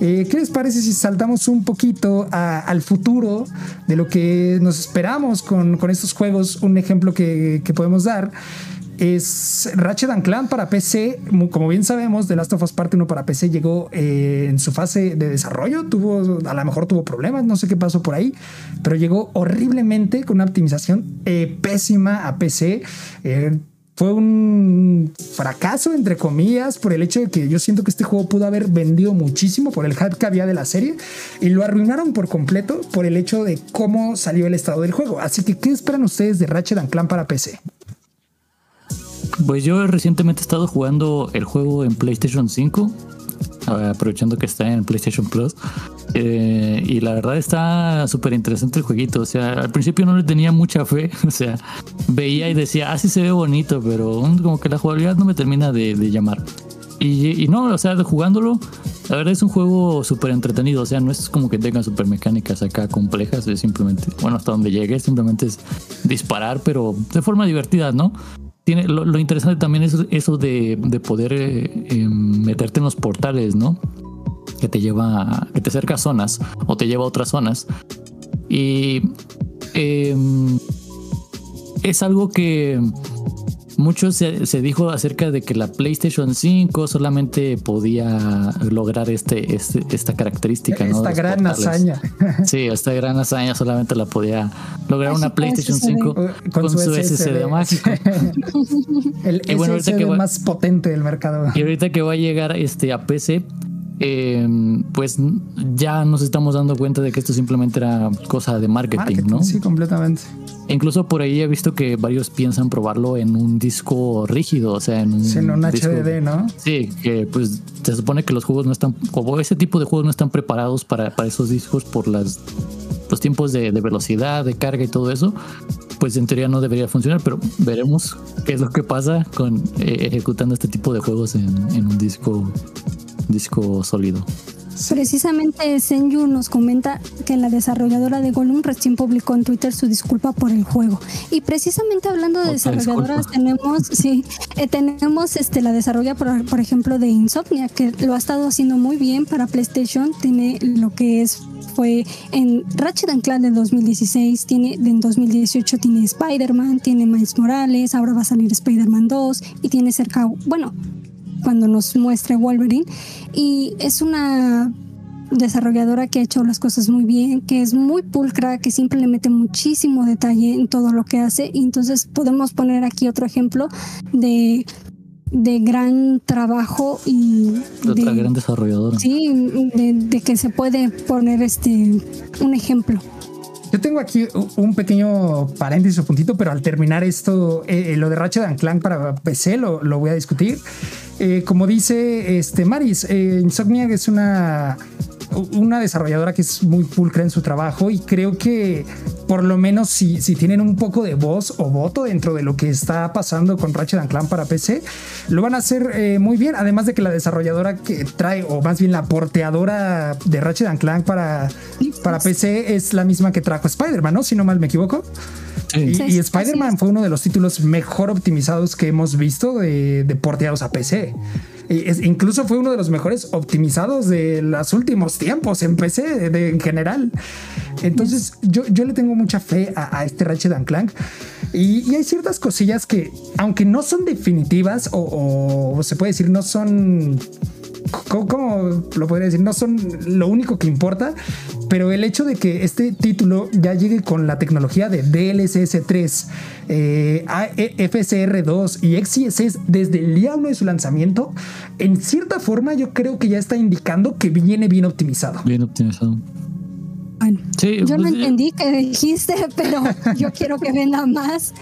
Eh, ¿Qué les parece si saltamos un poquito al futuro de lo que nos esperamos con, estos juegos? Un ejemplo que, podemos dar es Ratchet Clank para PC. Como bien sabemos, The Last of Us Part 1 para PC llegó eh, en su fase de desarrollo. Tuvo, a lo mejor tuvo problemas, no sé qué pasó por ahí, pero llegó horriblemente con una optimización eh, pésima a PC fue un fracaso, entre comillas, por el hecho de que yo siento que este juego pudo haber vendido muchísimo por el hype que había de la serie y lo arruinaron por completo por el hecho de cómo salió el estado del juego. Así que, ¿qué esperan ustedes de Ratchet Clank para PC? Pues yo recientemente he estado jugando el juego en PlayStation 5 aprovechando que está en PlayStation Plus. Eh, y la verdad está súper interesante el jueguito. O sea, al principio no le tenía mucha fe. [laughs] O sea, veía y decía, ah, sí se ve bonito, pero como que la jugabilidad no me termina de, llamar. y, no, o sea, jugándolo, la verdad es un juego súper entretenido. O sea, no es como que tenga super mecánicas acá complejas. Es simplemente, bueno, hasta donde llegue, simplemente es disparar, pero de forma divertida, ¿no? Tiene, lo, interesante también es eso de, poder eh, em, meterte en los portales, ¿no? Que te lleva, que te acerca a zonas o te lleva a otras zonas. Y em, es algo que mucho se, dijo acerca de que la PlayStation 5 solamente podía lograr este, este esta característica. Esta gran hazaña. [laughs] Sí, esta gran hazaña solamente la podía lograr una PlayStation 5 con, su, SSD, mágico. [laughs] El SSD más potente del mercado. Y ahorita que va a llegar este a PC, eh, pues ya nos estamos dando cuenta de que esto simplemente era cosa de marketing, ¿no? Sí, completamente. Incluso por ahí he visto que varios piensan probarlo en un disco rígido, o sea, en un, sí, en un HDD, ¿no? Sí, que pues se supone que los juegos no están, como ese tipo de juegos no están preparados para, para esos discos por las los tiempos de, velocidad, de carga y todo eso, pues en teoría no debería funcionar, pero veremos qué es lo que pasa con eh, ejecutando este tipo de juegos en, en un disco disco sólido. Precisamente Senju nos comenta que la desarrolladora de Gollum recién publicó en Twitter su disculpa por el juego. Y precisamente hablando de desarrolladoras, tenemos, sí, eh, tenemos este, la desarrolladora, por, ejemplo, de Insomnia, que lo ha estado haciendo muy bien para PlayStation. Tiene lo que es fue en Ratchet Clank de 2016, tiene en 2018 tiene Spider-Man, tiene Miles Morales, ahora va a salir Spider-Man 2 y tiene cerca, bueno, cuando nos muestre Wolverine. Y es una desarrolladora que ha hecho las cosas muy bien, que es muy pulcra, que siempre le mete muchísimo detalle en todo lo que hace. Y entonces podemos poner aquí otro ejemplo de, de gran trabajo y de otra gran desarrolladora. Sí, de, que se puede poner este un ejemplo. Yo tengo aquí un pequeño paréntesis o puntito, pero al terminar esto, eh, lo de Ratchet Clank para PC lo, lo voy a discutir. Eh, como dice este Maris, eh, Insomniac es una una desarrolladora que es muy pulcra en su trabajo y creo que por lo menos si, si tienen un poco de voz o voto dentro de lo que está pasando con Ratchet Clank para PC, lo van a hacer eh, muy bien. Además de que la desarrolladora que trae, o más bien la porteadora de Ratchet Clank para, para PC es la misma que trajo Spider-Man, ¿no? Si no mal me equivoco. Y, Spider-Man fue uno de los títulos mejor optimizados que hemos visto de, de porteados a PC incluso fue uno de los mejores optimizados de los últimos tiempos en PC de, en general. Entonces yo, yo le tengo mucha fe a, este Ratchet Clank. Y, hay ciertas cosillas que, aunque no son definitivas o se puede decir no son ¿cómo, lo podría decir? No son lo único que importa, pero el hecho de que este título ya llegue con la tecnología de DLSS 3, eh, FSR 2 y XCSS desde el día 1 de su lanzamiento, en cierta forma yo creo que ya está indicando que viene bien optimizado. Bien optimizado. Bueno, yo no pues, entendí qué dijiste, [laughs] pero yo quiero que venga más,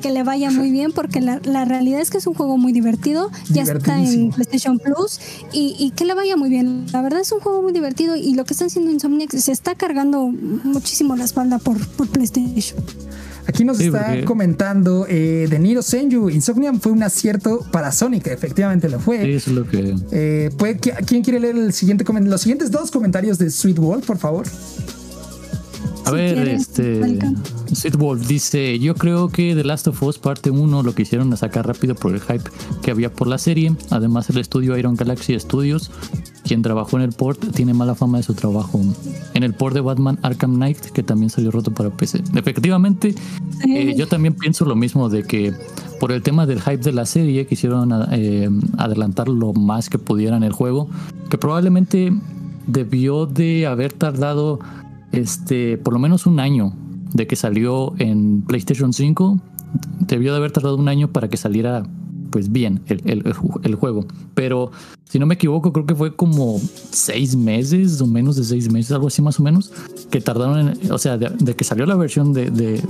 que le vaya muy bien, porque la, realidad es que es un juego muy divertido, ya está en PlayStation Plus y, que le vaya muy bien. La verdad es un juego muy divertido y lo que están haciendo Insomniac se está cargando muchísimo la espalda por, por PlayStation. Aquí nos está comentando eh, de Niro Senju. Insomniac fue un acierto para Sonic, efectivamente lo fue. es lo que. Eh, ¿Quién quiere leer el siguiente los siguientes dos comentarios de Sweet World, por favor? A ver, este. Sweet Wolf dice: Yo creo que The Last of Us parte 1 lo quisieron sacar rápido por el hype que había por la serie. Además, el estudio Iron Galaxy Studios, quien trabajó en el port, tiene mala fama de su trabajo. En el port de Batman Arkham Knight, que también salió roto para PC. Efectivamente, eh, yo también pienso lo mismo de que por el tema del hype de la serie quisieron eh, adelantar lo más que pudieran el juego, que probablemente debió de haber tardado este, por lo menos un año de que salió en PlayStation 5, debió de haber tardado un año para que saliera pues bien el, juego. Pero si no me equivoco, creo que fue como seis meses o menos de seis meses, algo así más o menos, que tardaron, en, o sea, de, que salió la versión de,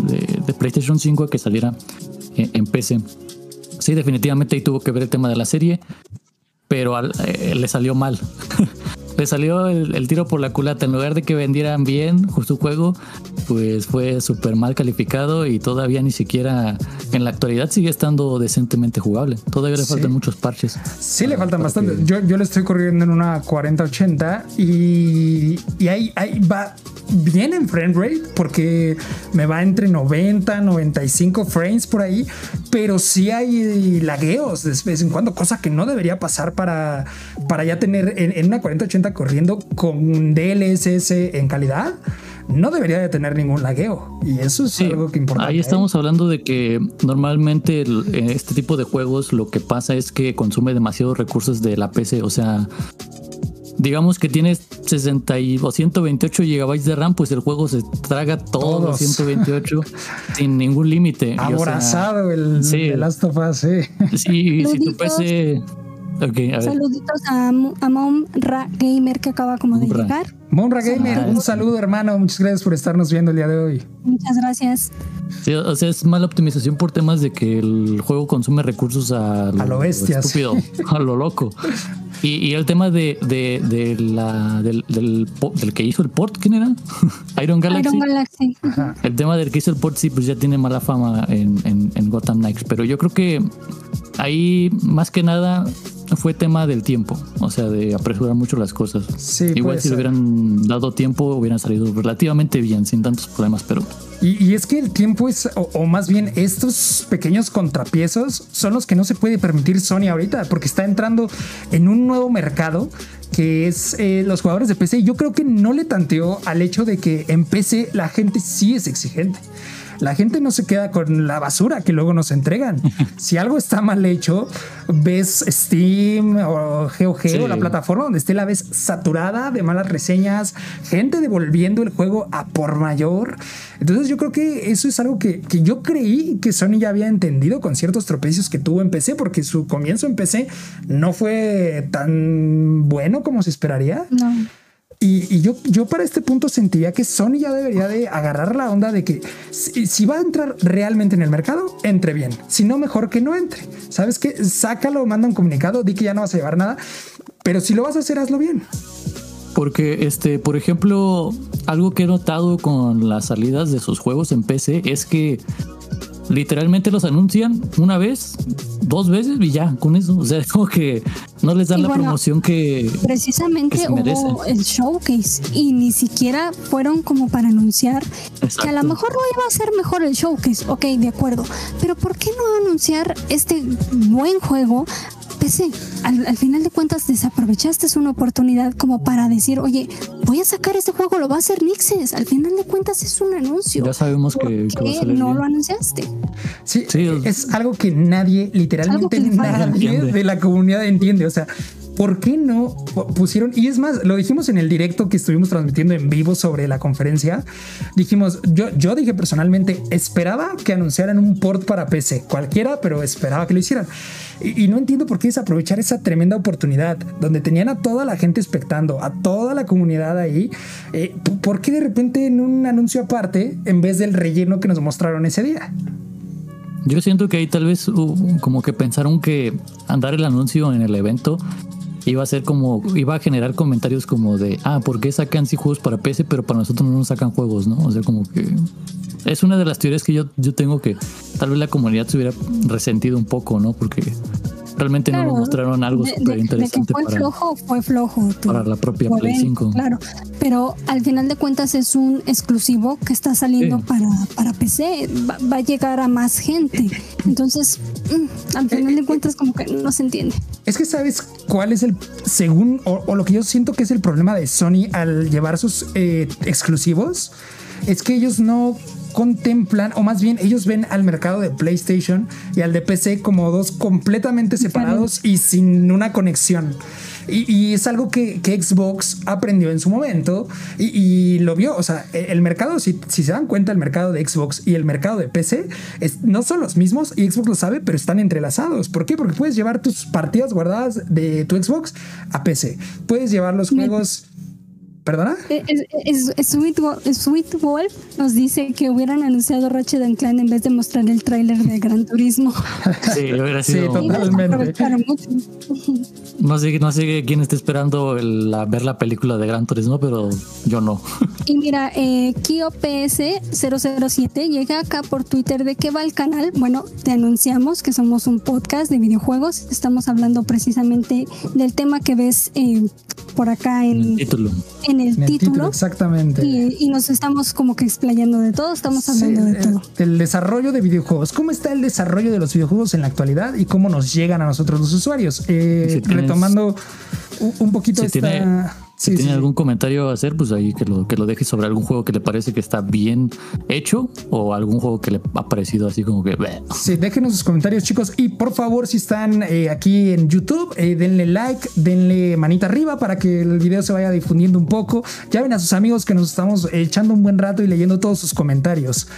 PlayStation 5 a que saliera en, en, PC. Sí, definitivamente ahí tuvo que ver el tema de la serie, pero eh, le salió mal. [laughs] le salió el, tiro por la culata. En lugar de que vendieran bien su juego, pues fue súper mal calificado y todavía ni siquiera en la actualidad sigue estando decentemente jugable. Todavía le faltan muchos parches. Sí, le faltan bastante. Yo, yo le estoy corriendo en una 4080 y, y ahí, ahí va bien en frame rate porque me va entre 90, 95 frames por ahí, pero sí hay lagueos de vez en cuando, cosa que no debería pasar para, para ya tener en, una 4080 corriendo con DLSS en calidad. No debería de tener ningún lagueo y eso es algo que importa. Ahí estamos hablando de que normalmente este tipo de juegos lo que pasa es que consume demasiados recursos de la PC, o sea, digamos que tienes 60 o 128 gigabytes de RAM, pues el juego se traga todo los 128 [laughs] sin ningún límite. Aborazado el, sí. Last of Us, sí. Sí, si tu PC... Saluditos a, a Monra Gamer que acaba como de llegar. Monra Gamer, un saludo hermano, muchas gracias por estarnos viendo el día de hoy. Muchas gracias. Sí, o sea, es mala optimización por temas de que el juego consume recursos a lo, bestia, estúpido, a lo loco. Y, el tema de, de, la, del, del, que hizo el port, ¿quién era? [laughs] Iron Galaxy. Iron Galaxy. El tema del que hizo el port, sí, pues ya tiene mala fama en, en, en Gotham Knights. Pero yo creo que ahí, más que nada, fue tema del tiempo, o sea, de apresurar mucho las cosas. Igual si le hubieran dado tiempo, hubieran salido relativamente bien, sin tantos problemas, pero... Y, es que el tiempo es, o, más bien estos pequeños contrapiezos, son los que no se puede permitir Sony ahorita, porque está entrando en un nuevo mercado que es eh, los jugadores de PC. Yo creo que no le tanteó al hecho de que en PC la gente sí es exigente. La gente no se queda con la basura que luego nos entregan. [laughs] si algo está mal hecho, ves Steam o GOG o la plataforma donde esté la ves saturada de malas reseñas, gente devolviendo el juego a por mayor. Entonces yo creo que eso es algo que, que yo creí que Sony ya había entendido con ciertos tropecios que tuvo en PC, porque su comienzo en PC no fue tan bueno como se esperaría. No. Y, yo, yo para este punto sentía que Sony ya debería de agarrar la onda de que si, va a entrar realmente en el mercado, entre bien. Si no, mejor que no entre. ¿Sabes qué? Sácalo, manda un comunicado, di que ya no vas a llevar nada. Pero si lo vas a hacer, hazlo bien. Porque, este, por ejemplo, algo que he notado con las salidas de sus juegos en PC es que literalmente los anuncian una vez, dos veces y ya, con eso. O sea, es como que no les dan la promoción que. Precisamente hubo el showcase y ni siquiera fueron como para anunciar que a lo mejor no iba a ser mejor el showcase. Ok, de acuerdo. Pero ¿por qué no anunciar este buen juego PC. Al, final de cuentas desaprovechaste una oportunidad como para decir, oye, voy a sacar este juego, lo va a hacer Nixes. Al final de cuentas es un anuncio. Ya sabemos que, no lo anunciaste. Sí, es algo que nadie, literalmente nadie de la comunidad entiende. O sea, ¿por qué no pusieron? Y es más, lo dijimos en el directo que estuvimos transmitiendo en vivo sobre la conferencia. Dijimos, yo, yo dije personalmente, esperaba que anunciaran un port para PC, cualquiera, pero esperaba que lo hicieran. Y, no entiendo por qué desaprovechar esa tremenda oportunidad, donde tenían a toda la gente expectando, a toda la comunidad ahí. Eh, ¿Por qué de repente en un anuncio aparte, en vez del relleno que nos mostraron ese día? Yo siento que ahí tal vez como que pensaron que andar el anuncio en el evento iba a ser como, iba a generar comentarios como de, ah, ¿por qué sacan sí juegos para PC, pero para nosotros no nos sacan juegos, ¿no? O sea, como que es una de las teorías que yo, yo tengo que tal vez la comunidad se hubiera resentido un poco, ¿no? Porque realmente no nos mostraron algo súper interesante. fue flojo, fue flojo. para la propia Play 5. Claro, pero al final de cuentas es un exclusivo que está saliendo para, para PC. Va, a llegar a más gente. Entonces, mm, al final de cuentas, como que no se entiende. Es que sabes cuál es el, según, o, lo que yo siento que es el problema de Sony al llevar sus eh, exclusivos, es que ellos no contemplan, o más bien ellos ven al mercado de PlayStation y al de PC como dos completamente separados y sin una conexión. Y, es algo que, Xbox aprendió en su momento y, lo vio. O sea, e, el mercado, si, se dan cuenta, el mercado de Xbox y el mercado de PC no son los mismos y Xbox lo sabe, pero están entrelazados. ¿Por qué? Porque puedes llevar tus partidas guardadas de tu Xbox a PC. Puedes llevar los juegos ¿Perdona? Eh, Sweet, Wolf nos dice que hubieran anunciado Ratchet Clank en vez de mostrar el tráiler de Gran Turismo. [laughs] Sí, hubiera sido. Sí, totalmente. No sé, no sé quién está esperando el, ver la película de Gran Turismo, pero yo no. [laughs] Y mira, eh, KioPS007 llega acá por Twitter de qué va el canal. Bueno, te anunciamos que somos un podcast de videojuegos. Estamos hablando precisamente del tema que ves eh, por acá en, el título. En el, título, Exactamente. Y, nos estamos como que explayando de todo, estamos hablando de todo. El desarrollo de videojuegos. ¿Cómo está el desarrollo de los videojuegos en la actualidad y cómo nos llegan a nosotros los usuarios? Eh, retomando un poquito esta... Si tiene algún comentario a hacer, pues ahí que lo, que lo deje sobre algún juego que le parece que está bien hecho o algún juego que le ha parecido así como que... Sí, déjenos sus comentarios chicos y por favor si están eh, aquí en YouTube, eh, denle like, denle manita arriba para que el video se vaya difundiendo un poco. Ya ven a sus amigos que nos estamos echando un buen rato y leyendo todos sus comentarios.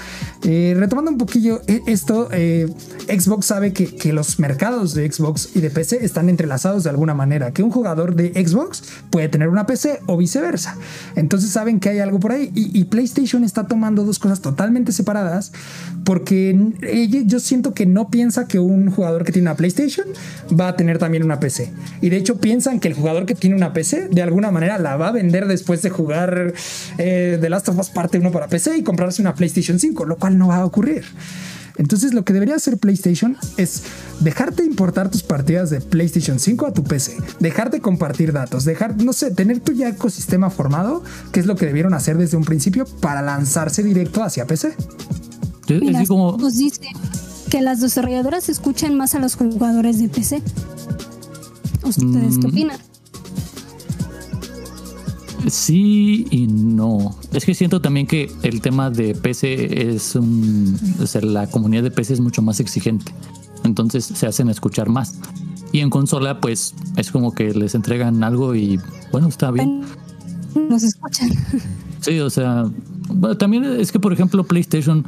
Eh, retomando un poquillo esto, Xbox sabe que, que los mercados de Xbox y de PC están entrelazados de alguna manera, que un jugador de Xbox puede tener una PC o viceversa. Entonces saben que hay algo por ahí y, PlayStation está tomando dos cosas totalmente separadas porque yo siento que no piensa que un jugador que tiene una PlayStation va a tener también una PC. Y de hecho piensan que el jugador que tiene una PC de alguna manera la va a vender después de jugar eh, The Last of Us parte 1 para PC y comprarse una PlayStation 5, lo cual no va a ocurrir. Entonces lo que debería hacer PlayStation es dejarte importar tus partidas de PlayStation 5 a tu PC, dejarte compartir datos, dejar, no sé, tener tu ya ecosistema formado, que es lo que debieron hacer desde un principio para lanzarse directo hacia PC. Mira, como... Nos dice que las desarrolladoras escuchan más a los jugadores de PC. ¿Ustedes qué mm. opinan? Sí y no. Es que siento también que el tema de PC es un. O sea, la comunidad de PC es mucho más exigente. Entonces se hacen escuchar más. Y en consola, pues es como que les entregan algo y bueno, está bien. Nos escuchan. Sí, o sea, también es que, por ejemplo, PlayStation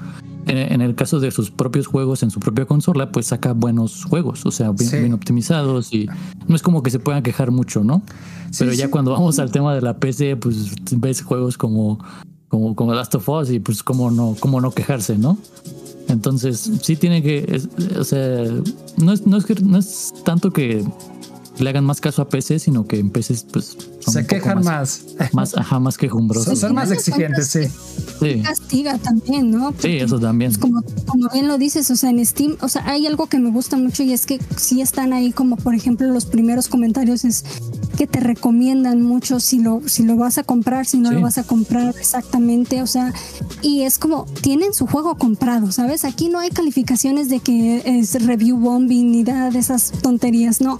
en el caso de sus propios juegos en su propia consola, pues saca buenos juegos, o sea, bien, optimizados y no es como que se puedan quejar mucho, ¿no? Pero ya cuando vamos al tema de la PC, pues ves juegos como, como, como Last of Us y pues cómo no, cómo no quejarse, ¿no? Entonces, sí tiene que, o sea, no es, no es, no es tanto que le hagan más caso a PC, sino que en PC pues se quejan más, [laughs] más. ajá, más quejumbrosos. Son, más exigentes, sí. sí. Castiga también, ¿no? sí, eso también. Pues, como, como bien lo dices, o sea, en Steam, o sea, hay algo que me gusta mucho y es que sí están ahí como, por ejemplo, los primeros comentarios es que te recomiendan mucho si lo, si lo vas a comprar, si no lo vas a comprar exactamente, o sea, y es como, tienen su juego comprado, ¿sabes? Aquí no hay calificaciones de que es review bombing ni nada de esas tonterías, no.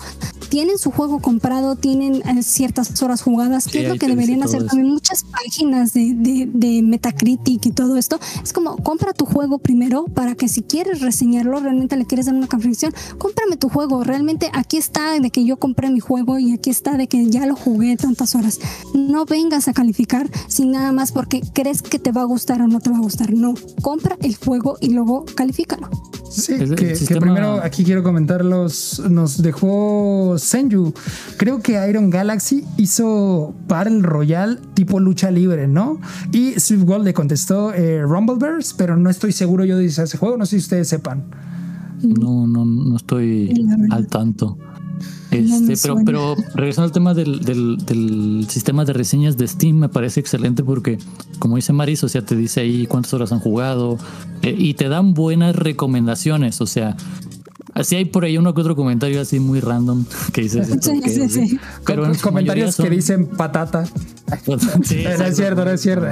Tienen su juego comprado, tienen eh, ciertas horas jugadas, que es lo que deberían hacer también muchas páginas de, de, Metacritic y todo esto. Es como, compra tu juego primero para que si quieres reseñarlo, realmente le quieres dar una calificación, cómprame tu juego. Realmente aquí está de que yo compré mi juego y aquí está de que ya lo jugué tantas horas. No vengas a calificar sin nada más porque crees que te va a gustar o no te va a gustar. No, compra el juego y luego califícalo. Sí, que, primero aquí quiero comentarlos. Nos dejó Senju. Creo que Iron Galaxy hizo Battle Royale tipo lucha libre, ¿no? Y Swift le contestó eh, Rumbleverse, pero no estoy seguro yo de ese juego. No sé si ustedes sepan. No, no, no estoy al tanto. Este, pero, pero regresando al tema del, sistema de reseñas de Steam, me parece excelente porque, como dice Maris, o sea, te dice ahí cuántas horas han jugado eh, y te dan buenas recomendaciones. O sea, así hay por ahí uno que otro comentario así muy random que dice. [laughs] Sí, sí, Pero comentarios que dicen patata. [laughs] [laughs] sí, no es cierto, no es cierto.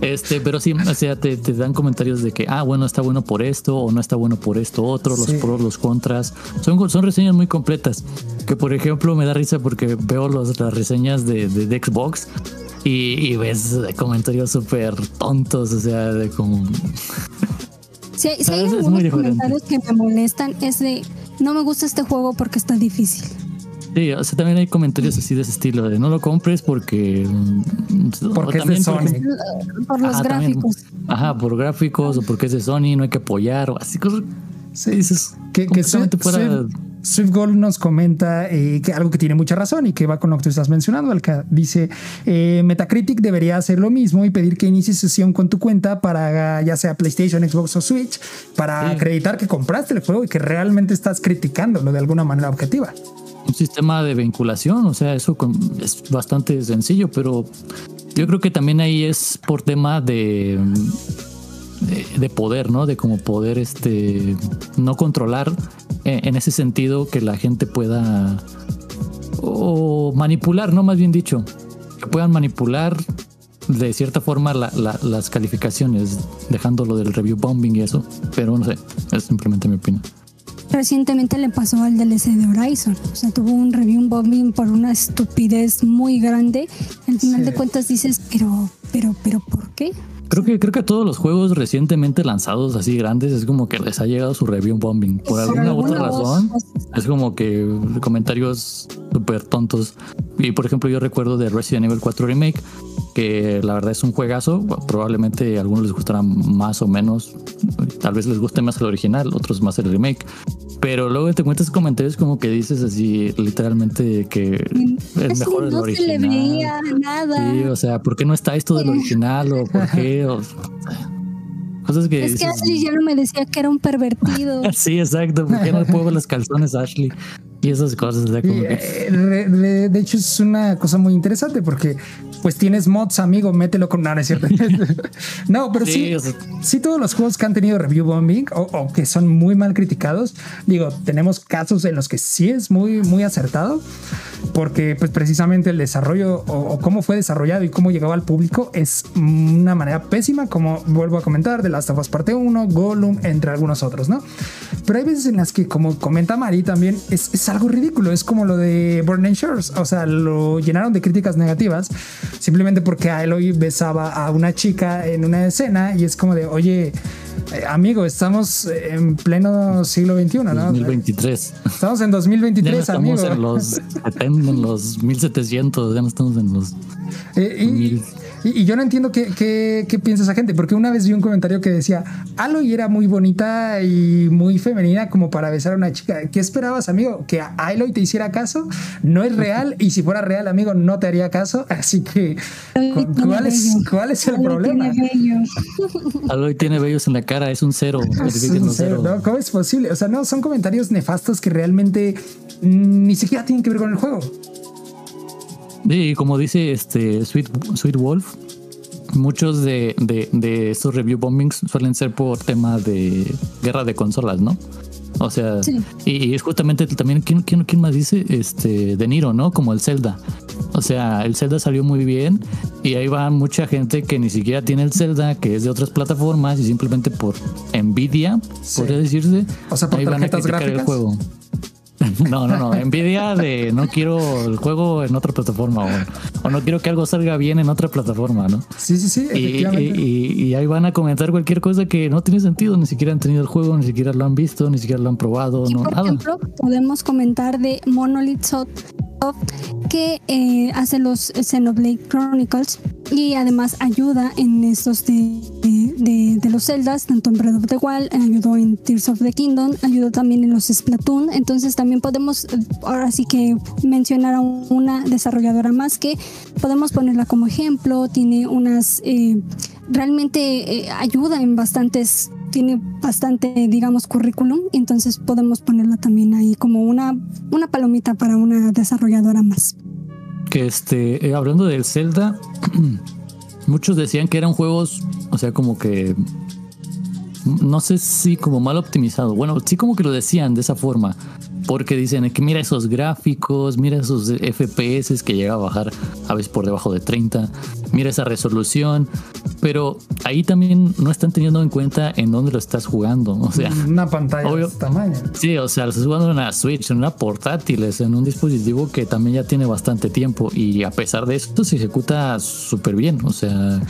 Este, pero sí, o sea, te, dan comentarios de que, ah, bueno, está bueno por esto o no está bueno por esto otro, los pros, los contras. Son, son reseñas muy completas. Que por ejemplo me da risa porque veo los, las reseñas de, de, Xbox y, ves comentarios súper tontos, o sea, de como... Si, hay algunos comentarios que me molestan es de, no me gusta este juego porque está difícil. Sí, o sea, también hay comentarios así de ese estilo, de no lo compres porque... Mm, porque es de Sony. por los gráficos. ajá, por gráficos o porque es de Sony, no hay que apoyar o así cosas. Sí, dices que, que fuera... Swift Gold nos comenta eh, que algo que tiene mucha razón y que va con lo que tú estás mencionando, que Dice, eh, Metacritic debería hacer lo mismo y pedir que inicies sesión con tu cuenta para ya sea PlayStation, Xbox o Switch, para acreditar que compraste el juego y que realmente estás criticándolo de alguna manera objetiva. Un sistema de vinculación, o sea, eso es bastante sencillo, pero yo creo que también ahí es por tema de de, poder, ¿no? De como poder este no controlar eh, en, ese sentido que la gente pueda o manipular, ¿no? Más bien dicho, que puedan manipular de cierta forma las calificaciones, dejándolo del review bombing y eso, pero no sé, es simplemente mi opinión. Recientemente le pasó al DLC de Horizon, o sea, tuvo un review bombing por una estupidez muy grande. Al final de cuentas dices, pero, pero, pero, ¿por qué? Creo que, creo que a todos los juegos recientemente lanzados así grandes es como que les ha llegado su review bombing. Por alguna u otra razón. Es como que comentarios súper tontos. Y por ejemplo, yo recuerdo de Resident Evil 4 Remake, que la verdad es un juegazo. Probablemente a algunos les gustará más o menos. Tal vez les guste más el original, otros más el remake. Pero luego te cuentas comentarios como que dices así literalmente que es mejor el original. Se le veía nada. Sí, o sea, ¿por qué no está esto del original o por qué? cosas que es que Ashley ya no me decía que era un pervertido. [laughs] sí, exacto. ¿Por qué no puedo ver las calzones, Ashley? Y esas cosas. Eh, de hecho, es una cosa muy interesante porque pues tienes mods, amigo, mételo con nada, cierto. [laughs] no, pero sí, sí, todos los juegos que han tenido review bombing o, que son muy mal criticados, digo, tenemos casos en los que sí es muy, muy acertado, porque pues precisamente el desarrollo o, cómo fue desarrollado y cómo llegaba al público es una manera pésima, como vuelvo a comentar, de Last of Us Parte 1, Gollum, entre algunos otros, ¿no? Pero hay veces en las que, como comenta Mari también, es, es algo ridículo, es como lo de Burning Shores, o sea, lo llenaron de críticas negativas simplemente porque Aloy besaba a una chica en una escena y es como de, oye, eh, amigo, estamos en pleno siglo XXI, ¿no? 2023. Estamos en 2023, ya estamos en los, en los 1700, ya no estamos en los... [laughs] Eh, y, yo no entiendo qué, qué, piensa esa gente, porque una vez vi un comentario que decía, Aloy era muy bonita y muy femenina como para besar a una chica. ¿Qué esperabas, amigo? ¿Que Aloy te hiciera caso? No es real y si fuera real, amigo, no te haría caso. Así que, ¿cuál es, ¿cuál es el problema? Aloy tiene bellos en la cara, es un cero. [laughs] Es un cero, ¿no? ¿Cómo es posible? O sea, no, son comentarios nefastos que realmente ni siquiera tienen que ver con el juego. Y como dice este Sweet, Sweet Wolf, muchos de, de, estos review bombings suelen ser por tema de guerra de consolas, ¿no? O sea, y, es justamente también, ¿quién, quién, quién más dice? Este, De Niro, ¿no? Como el Zelda. O sea, el Zelda salió muy bien y ahí va mucha gente que ni siquiera tiene el Zelda, que es de otras plataformas y simplemente por envidia, podría decirse, o sea, por ahí van a criticar el juego. [laughs] No, no, no. Envidia de no quiero el juego en otra plataforma o, no quiero que algo salga bien en otra plataforma, ¿no? Sí, sí, sí. Y, ahí van a comentar cualquier cosa que no tiene sentido. Ni siquiera han tenido el juego, ni siquiera lo han visto, ni siquiera lo han probado. no, por ejemplo, podemos comentar de Monolith Soft que eh, hace los Xenoblade Chronicles y además ayuda en estos de, de, los Zeldas, tanto en Breath of the Wild, ayudó en Tears of the Kingdom, ayudó también en los Splatoon. Entonces también podemos, ahora sí que mencionar a una desarrolladora más que podemos ponerla como ejemplo, tiene unas, eh, realmente eh, ayuda en bastantes tiene bastante, digamos, currículum, entonces podemos ponerla también ahí como una, una palomita para una desarrolladora más. Que este, eh, hablando del Zelda, [clears throat] muchos decían que eran juegos, o sea, como que no sé si como mal optimizado. Bueno, sí como que lo decían de esa forma porque dicen que mira esos gráficos, mira esos FPS que llega a bajar a veces por debajo de 30, mira esa resolución, pero ahí también no están teniendo en cuenta en dónde lo estás jugando, o sea, una pantalla de este tamaño. Sí, o sea, lo estás jugando en una Switch, en una portátil, en un dispositivo que también ya tiene bastante tiempo y a pesar de esto se ejecuta súper bien, o sea,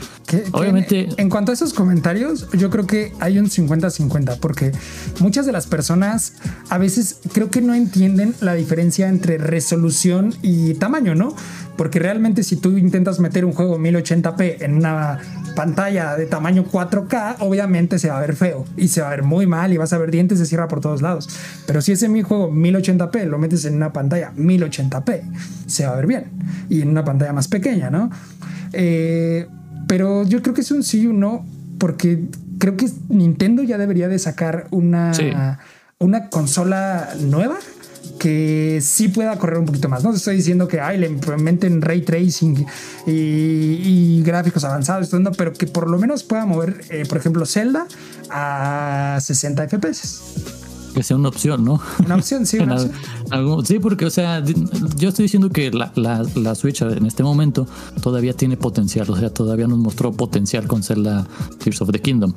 obviamente... en cuanto a esos comentarios, yo creo que hay un 50-50 porque muchas de las personas a veces creo que no entienden la diferencia entre resolución y tamaño, ¿no? Porque realmente si tú intentas meter un juego 1080p en una pantalla de tamaño 4K, obviamente se va a ver feo y se va a ver muy mal y vas a ver dientes de sierra por todos lados. Pero si ese mi juego 1080p lo metes en una pantalla 1080p, se va a ver bien. Y en una pantalla más pequeña, ¿no? Eh, pero yo creo que es un sí y un no, porque creo que Nintendo ya debería de sacar una, una consola nueva que sí pueda correr un poquito más. No estoy diciendo que ay, le implementen ray tracing y, gráficos avanzados, pero que por lo menos pueda mover, eh, por ejemplo, Zelda a 60 FPS que sea una opción, ¿no? Una opción, sí. [laughs] Una opción. sí, porque, o sea, yo estoy diciendo que la, la, Switch en este momento todavía tiene potencial, o sea, todavía nos mostró potencial con ser la Tears of the Kingdom.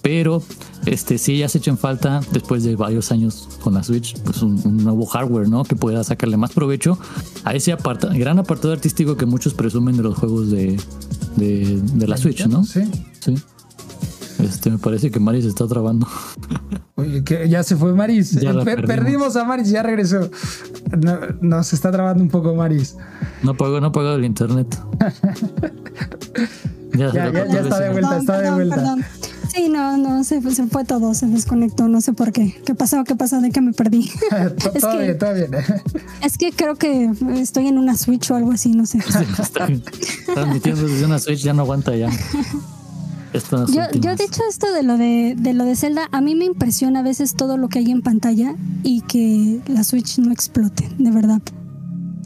Pero, este, sí, ya se echan falta después de varios años con la Switch, pues un, nuevo hardware, ¿no? Que pueda sacarle más provecho a ese aparta, gran apartado artístico que muchos presumen de los juegos de, de, de la Switch, ¿no? Sí. Sí. Este, me parece que Maris está trabando. [laughs] Oye, que ya se fue Maris. perdimos. a Maris, ya regresó. No, se está trabando un poco Maris. No pagó, no pagó el internet. [laughs] ya, ya, está de vuelta, está de vuelta. Sí, no, no, se, se, fue todo, se desconectó, no sé por qué. ¿Qué pasó? ¿Qué pasó? ¿De que me perdí? [laughs] todo bien, todo bien. es que creo que estoy en una Switch o algo así, no sé. está transmitiendo desde una Switch, ya no aguanta ya yo, yo, de hecho, esto de lo de, de lo de Zelda, a mí me impresiona a veces todo lo que hay en pantalla y que la Switch no explote, de verdad.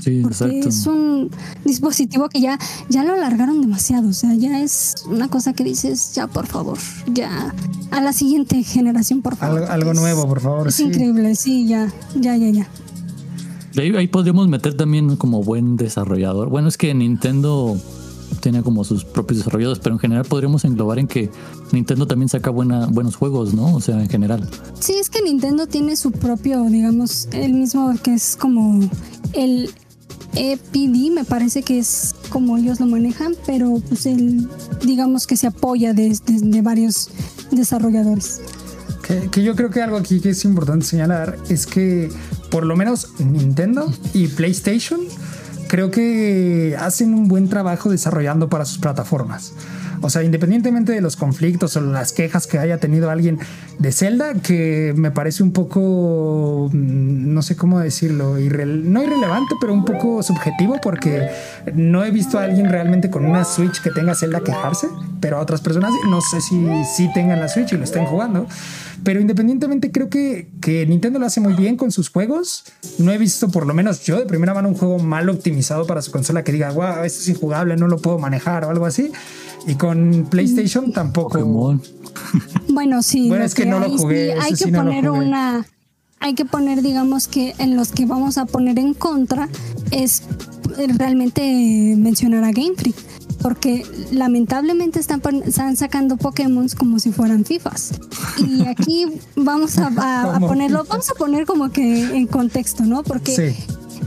Sí, Porque es un dispositivo que ya, ya lo alargaron demasiado. O sea, ya es una cosa que dices, ya por favor, ya a la siguiente generación, por favor. Algo, nuevo, por favor. Es increíble, sí, ya, ya, ya, ya. Ahí, ahí podríamos meter también como buen desarrollador. Bueno, es que Nintendo tiene como sus propios desarrolladores, pero en general podríamos englobar en que Nintendo también saca buena, buenos juegos, ¿no? O sea, en general. Sí, es que Nintendo tiene su propio, digamos, el mismo que es como el EPD, me parece que es como ellos lo manejan, pero pues el, digamos que se apoya de, de, varios desarrolladores. Que, que, yo creo que algo aquí que es importante señalar es que por lo menos Nintendo y PlayStation creo que hacen un buen trabajo desarrollando para sus plataformas. O sea, independientemente de los conflictos o las quejas que haya tenido alguien de Zelda, que me parece un poco, mm, no sé cómo decirlo, no irrelevante, pero un poco subjetivo, porque no he visto a alguien realmente con una Switch que tenga Zelda quejarse, pero a otras personas no sé si, si tengan la Switch y lo estén jugando. Pero independientemente, creo que, que Nintendo lo hace muy bien con sus juegos. No he visto, por lo menos yo, de primera mano, un juego mal optimizado para su consola que diga, wow, esto es injugable, no lo puedo manejar o algo así. Y con PlayStation tampoco. [laughs] Bueno, sí. Bueno, es que no lo jugué. hay que poner una. Hay que poner, digamos que en los que vamos a poner en contra es realmente mencionar a Game Freak porque lamentablemente están, están sacando Pokémon como si fueran FIFAs. Y aquí [laughs] vamos a, ponerlo, vamos a poner como que en contexto, ¿no? Porque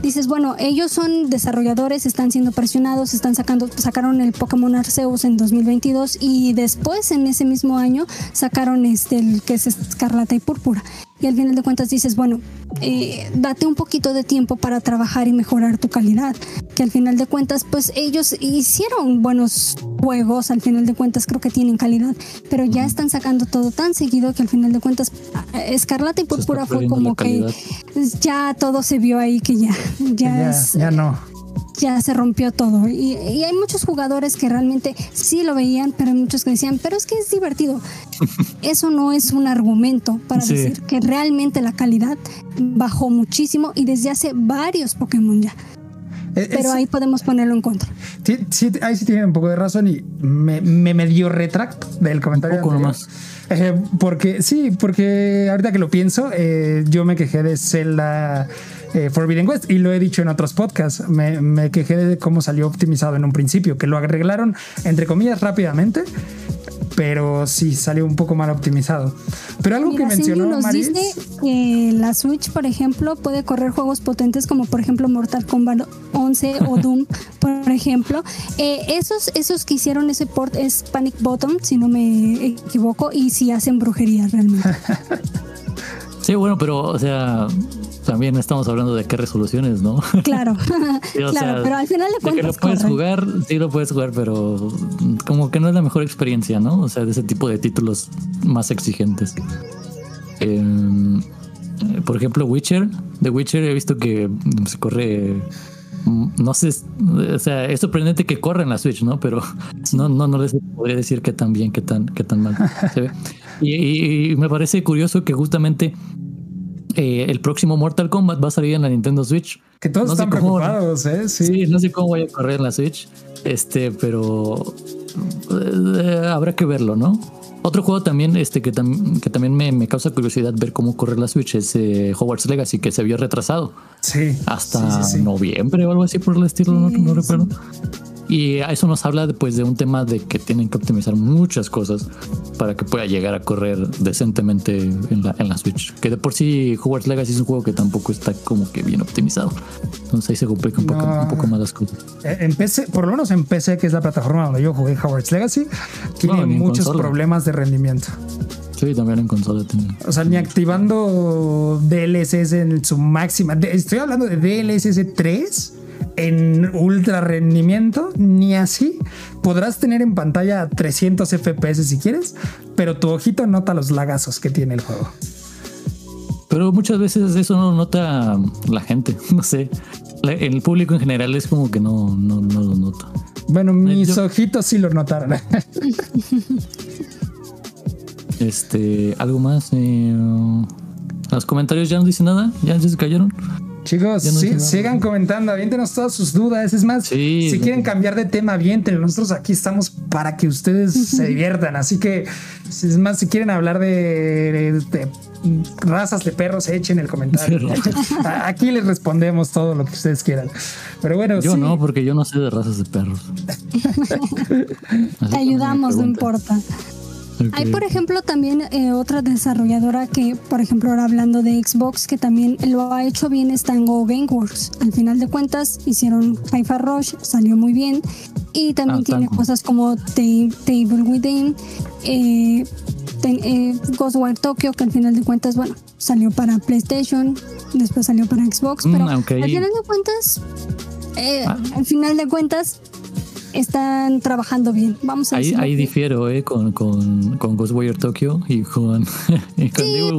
dices, bueno, ellos son desarrolladores, están siendo presionados, están sacando, sacaron el Pokémon Arceus en 2022 y después en ese mismo año sacaron este, el que es Escarlata y Púrpura y al final de cuentas dices, bueno, eh, date un poquito de tiempo para trabajar y mejorar tu calidad, que al final de cuentas, pues ellos hicieron buenos juegos, al final de cuentas creo que tienen calidad, pero ya están sacando todo tan seguido que al final de cuentas Escarlata y Púrpura fue como que ya todo se vio ahí que ya, ya, ya no ya se rompió todo. Y, hay muchos jugadores que realmente sí lo veían, pero hay muchos que decían, pero es que es divertido. [laughs] Eso no es un argumento para decir que realmente la calidad bajó muchísimo y desde hace varios Pokémon ya. E, pero ahí podemos ponerlo en contra. Sí, ahí sí tiene un poco de razón y me, me medio retracto del comentario. Un poco nomás. Eh, porque sí, porque ahorita que lo pienso, eh, yo me quejé de Zelda eh, Forbidden West y lo he dicho en otros podcasts. Me, me, quejé de cómo salió optimizado en un principio, que lo arreglaron entre comillas rápidamente, pero sí salió un poco mal optimizado. Pero algo que mencionó nos Maris, dice que la Switch, por ejemplo, puede correr juegos potentes como por ejemplo Mortal Kombat 11 o [laughs] Doom, por ejemplo. Eh, esos, esos que hicieron ese port es Panic Bottom, si no me equivoco, y si hacen brujería realmente. [laughs] sí, bueno, pero o sea, también estamos hablando de qué resoluciones, ¿no? Claro, [laughs] [laughs] claro, pero al final de cuentas. De que lo puedes jugar, sí lo puedes jugar, pero como que no es la mejor experiencia, ¿no? O sea, de ese tipo de títulos más exigentes. Em, por ejemplo, Witcher. De Witcher he visto que se corre. No sé, o sea, es sorprendente que corre en la Switch, ¿no? Pero no, no, no les podría decir qué tan bien, qué tan, qué tan mal se ve. [laughs] y me parece curioso que justamente eh, el próximo Mortal Kombat va a salir en la Nintendo Switch. Que todos están preocupados, ¿eh? Sí. no sé cómo voy a correr en la Switch, este, pero eh, habrá que verlo, ¿no? Otro juego también, este, que, que también me, causa curiosidad ver cómo correr la Switch es eh, Hogwarts Legacy, que se vio retrasado. Sí. Hasta noviembre o algo así por el estilo, no, no recuerdo. Y eso nos habla pues, de un tema de que tienen que optimizar muchas cosas para que pueda llegar a correr decentemente en la, en la Switch. Que de por sí Hogwarts Legacy es un juego que tampoco está como que bien optimizado. Entonces ahí se complica un, poco, un poco más las cosas. Eh, en PC, por lo menos en PC, que es la plataforma donde yo jugué Hogwarts Legacy, tiene muchos problemas de rendimiento. Sí, también en consola tiene. O sea, ni activando DLSS en su máxima. Estoy hablando de DLSS 3 en ultra rendimiento, ni así. Podrás tener en pantalla 300 FPS si quieres, pero tu ojito nota los lagazos que tiene el juego. Pero muchas veces eso no nota la gente, [laughs] no sé. El público en general es como que no, no, lo nota. Bueno, eh, mis ojitos sí lo notaron. [laughs] este, algo más. Eh, los comentarios ya no dicen nada, ya se cayeron. Chicos, sigan comentando, aviéntenos todas sus dudas. Es más, si quieren cambiar de tema, aviéntenlo. Nosotros aquí estamos para que ustedes se diviertan. Así que, es más, si quieren hablar de, razas de perros, echen el comentario. [laughs] aquí les respondemos todo lo que ustedes quieran. Pero bueno, yo no, porque yo no sé de razas de perros. [laughs] Te ayudamos, no importa. Hay, por ejemplo, también eh, otra desarrolladora que, por ejemplo, ahora hablando de Xbox, que también lo ha hecho bien, es Tango Gameworks. Al final de cuentas, hicieron FIFA Rush, salió muy bien. Y también ah, tiene cosas como Table Within, eh, eh, Ghostwire Tokyo, que al final de cuentas, bueno, salió para PlayStation, después salió para Xbox, mm, pero al final de cuentas, eh, ah. al final de cuentas, están trabajando bien. Vamos a Ahí, ahí difiero eh, con, con, con Ghostwire Tokyo y con, [laughs] y con sí,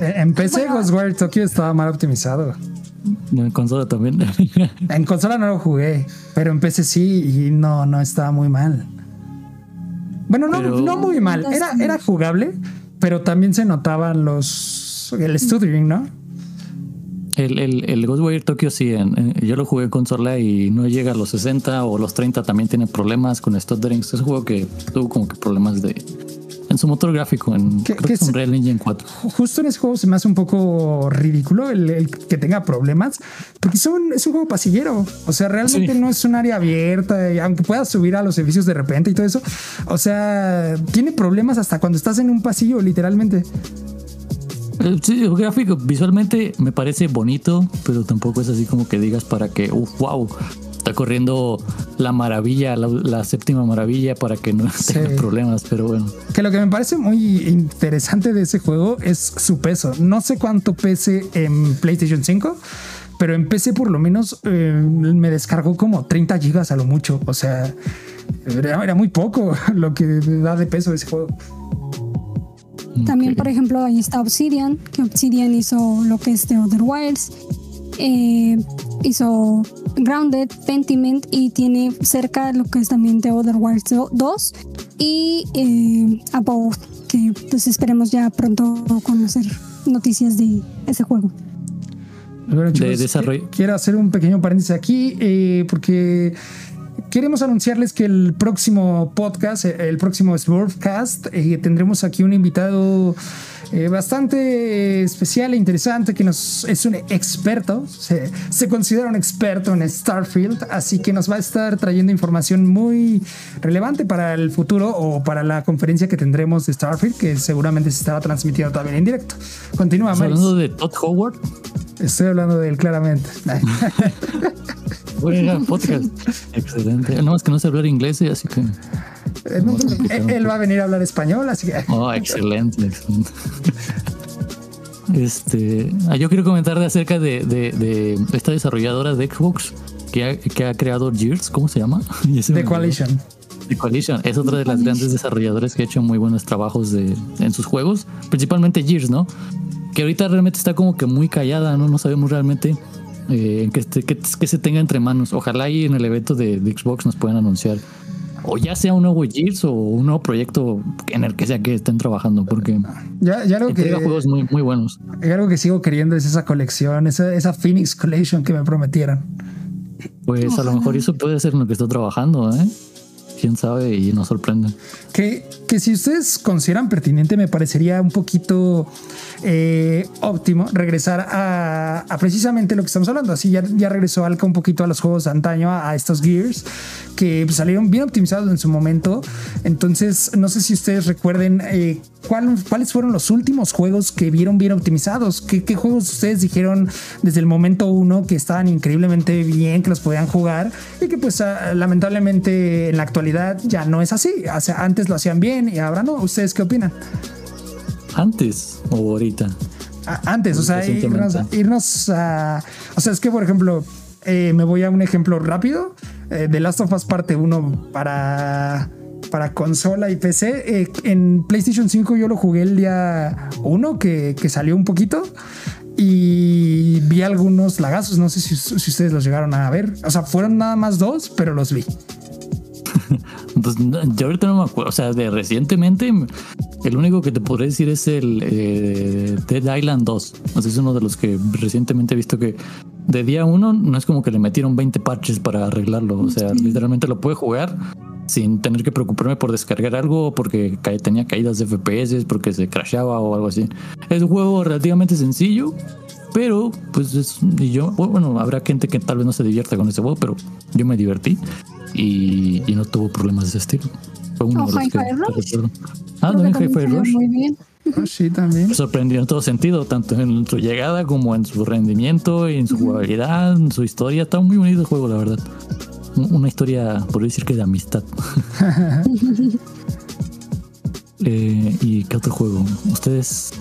eh, En PC Ghostwire Tokyo estaba mal optimizado. En consola también. [laughs] en consola no lo jugué, pero en PC sí y no, no estaba muy mal. Bueno, no, no muy mal. Era, era jugable, pero también se notaban los el stuttering, ¿no? El, el, el Ghostwire Tokyo sí, yo lo jugué en consola y no llega a los 60 o los 30, también tiene problemas con stuttering. Es un juego que tuvo como que problemas de en su motor gráfico, en creo que es Unreal Engine 4. Justo en ese juego se me hace un poco ridículo el, que tenga problemas, porque son, es un juego pasillero. O sea, realmente no es un área abierta, y aunque puedas subir a los edificios de repente y todo eso. O sea, tiene problemas hasta cuando estás en un pasillo, literalmente. Sí, el gráfico visualmente me parece bonito, pero tampoco es así como que digas para que, uff, wow, está corriendo la maravilla, la, séptima maravilla para que no [laughs] tenga problemas, pero bueno. Que lo que me parece muy interesante de ese juego es su peso. No sé cuánto pese en PlayStation 5, pero en PC por lo menos eh, me descargó como 30 gigas a lo mucho. O sea, era muy poco [laughs] lo que da de peso ese juego. También, por ejemplo, ahí está Obsidian, que Obsidian hizo lo que es The Other Wilds, eh, hizo Grounded, Pentiment y tiene cerca lo que es también The Other Wilds 2 y eh, Above, que pues esperemos ya pronto conocer noticias de ese juego. de desarrollo. Quiero hacer un pequeño paréntesis aquí eh, porque queremos anunciarles que el próximo podcast, el próximo Smurfcast, eh, tendremos aquí un invitado eh, bastante especial e interesante que nos es un experto, se, se, considera un experto en Starfield, así que nos va a estar trayendo información muy relevante para el futuro o para la conferencia que tendremos de Starfield, que seguramente se estará transmitiendo también en directo. Continúa, ¿Estás hablando de Todd Howard? Estoy hablando de él claramente. [laughs] Podcast. Excelente. No, es que no sé hablar inglés, así que. él, va a venir a hablar español, así que. Oh, excelente, excelente. Este, ah, yo quiero comentar de acerca de, de, esta desarrolladora de Xbox que ha, que ha creado Gears, ¿cómo se llama? [laughs] The Coalition. The Coalition es otra de las grandes desarrolladoras que ha hecho muy buenos trabajos de, en sus juegos, principalmente Gears, ¿no? Que ahorita realmente está como que muy callada, ¿no? No sabemos realmente eh, que, que, se tenga entre manos. Ojalá y en el evento de, de Xbox nos puedan anunciar o ya sea un nuevo Gears o un nuevo proyecto en el que sea que estén trabajando, porque ya, ya algo que juegos muy, muy buenos. Algo que sigo queriendo es esa colección, esa, esa Phoenix Collection que me prometieron. Pues a lo mejor eso puede ser en lo que estoy trabajando, ¿eh? Quién sabe y nos sorprende. Que, que si ustedes consideran pertinente, me parecería un poquito eh, óptimo regresar a, precisamente lo que estamos hablando. Así ya, ya regresó Alca un poquito a los juegos de antaño, a, estos Gears, que salieron bien optimizados en su momento. Entonces, no sé si ustedes recuerden eh, cuáles fueron los últimos juegos que vieron bien optimizados. ¿Qué, ¿Qué, juegos ustedes dijeron desde el momento uno que estaban increíblemente bien, que los podían jugar y que pues ah, lamentablemente en la actualidad ya no es así? O sea, antes lo hacían bien y ahora no. ¿Ustedes qué opinan? ¿Antes o ahorita? antes, o sea, irnos, a... O sea, es que, por ejemplo, eh, me voy a un ejemplo rápido. Eh, Last of Us parte 1 para, para consola y PC. Eh, en PlayStation 5 yo lo jugué el día 1, que, que, salió un poquito. Y vi algunos lagazos, no sé si ustedes los llegaron a ver. O sea, fueron nada más dos, pero los vi. [laughs] Pues yo ahorita no me acuerdo, o sea, de recientemente, el único que te podré decir es el eh, Dead Island 2. O es uno de los que recientemente he visto que de día uno no es como que le metieron 20 parches para arreglarlo. O sea, literalmente lo puede jugar sin tener que preocuparme por descargar algo porque tenía caídas de FPS, porque se crashaba o algo así. Es un juego relativamente sencillo, pero pues es, y yo, bueno, habrá gente que tal vez no se divierta con ese juego, pero yo me divertí y, no tuvo problemas de ese estilo. Fue uno de los que, Ah, también Hi-Fi Rush. Muy bien. Ah, sí, también. sorprendió en todo sentido, tanto en su llegada como en su rendimiento, y en su jugabilidad, en su historia. Está muy bonito el juego, la verdad. Una historia, por decir que de amistad. [laughs] eh, ¿Y qué otro juego? Ustedes.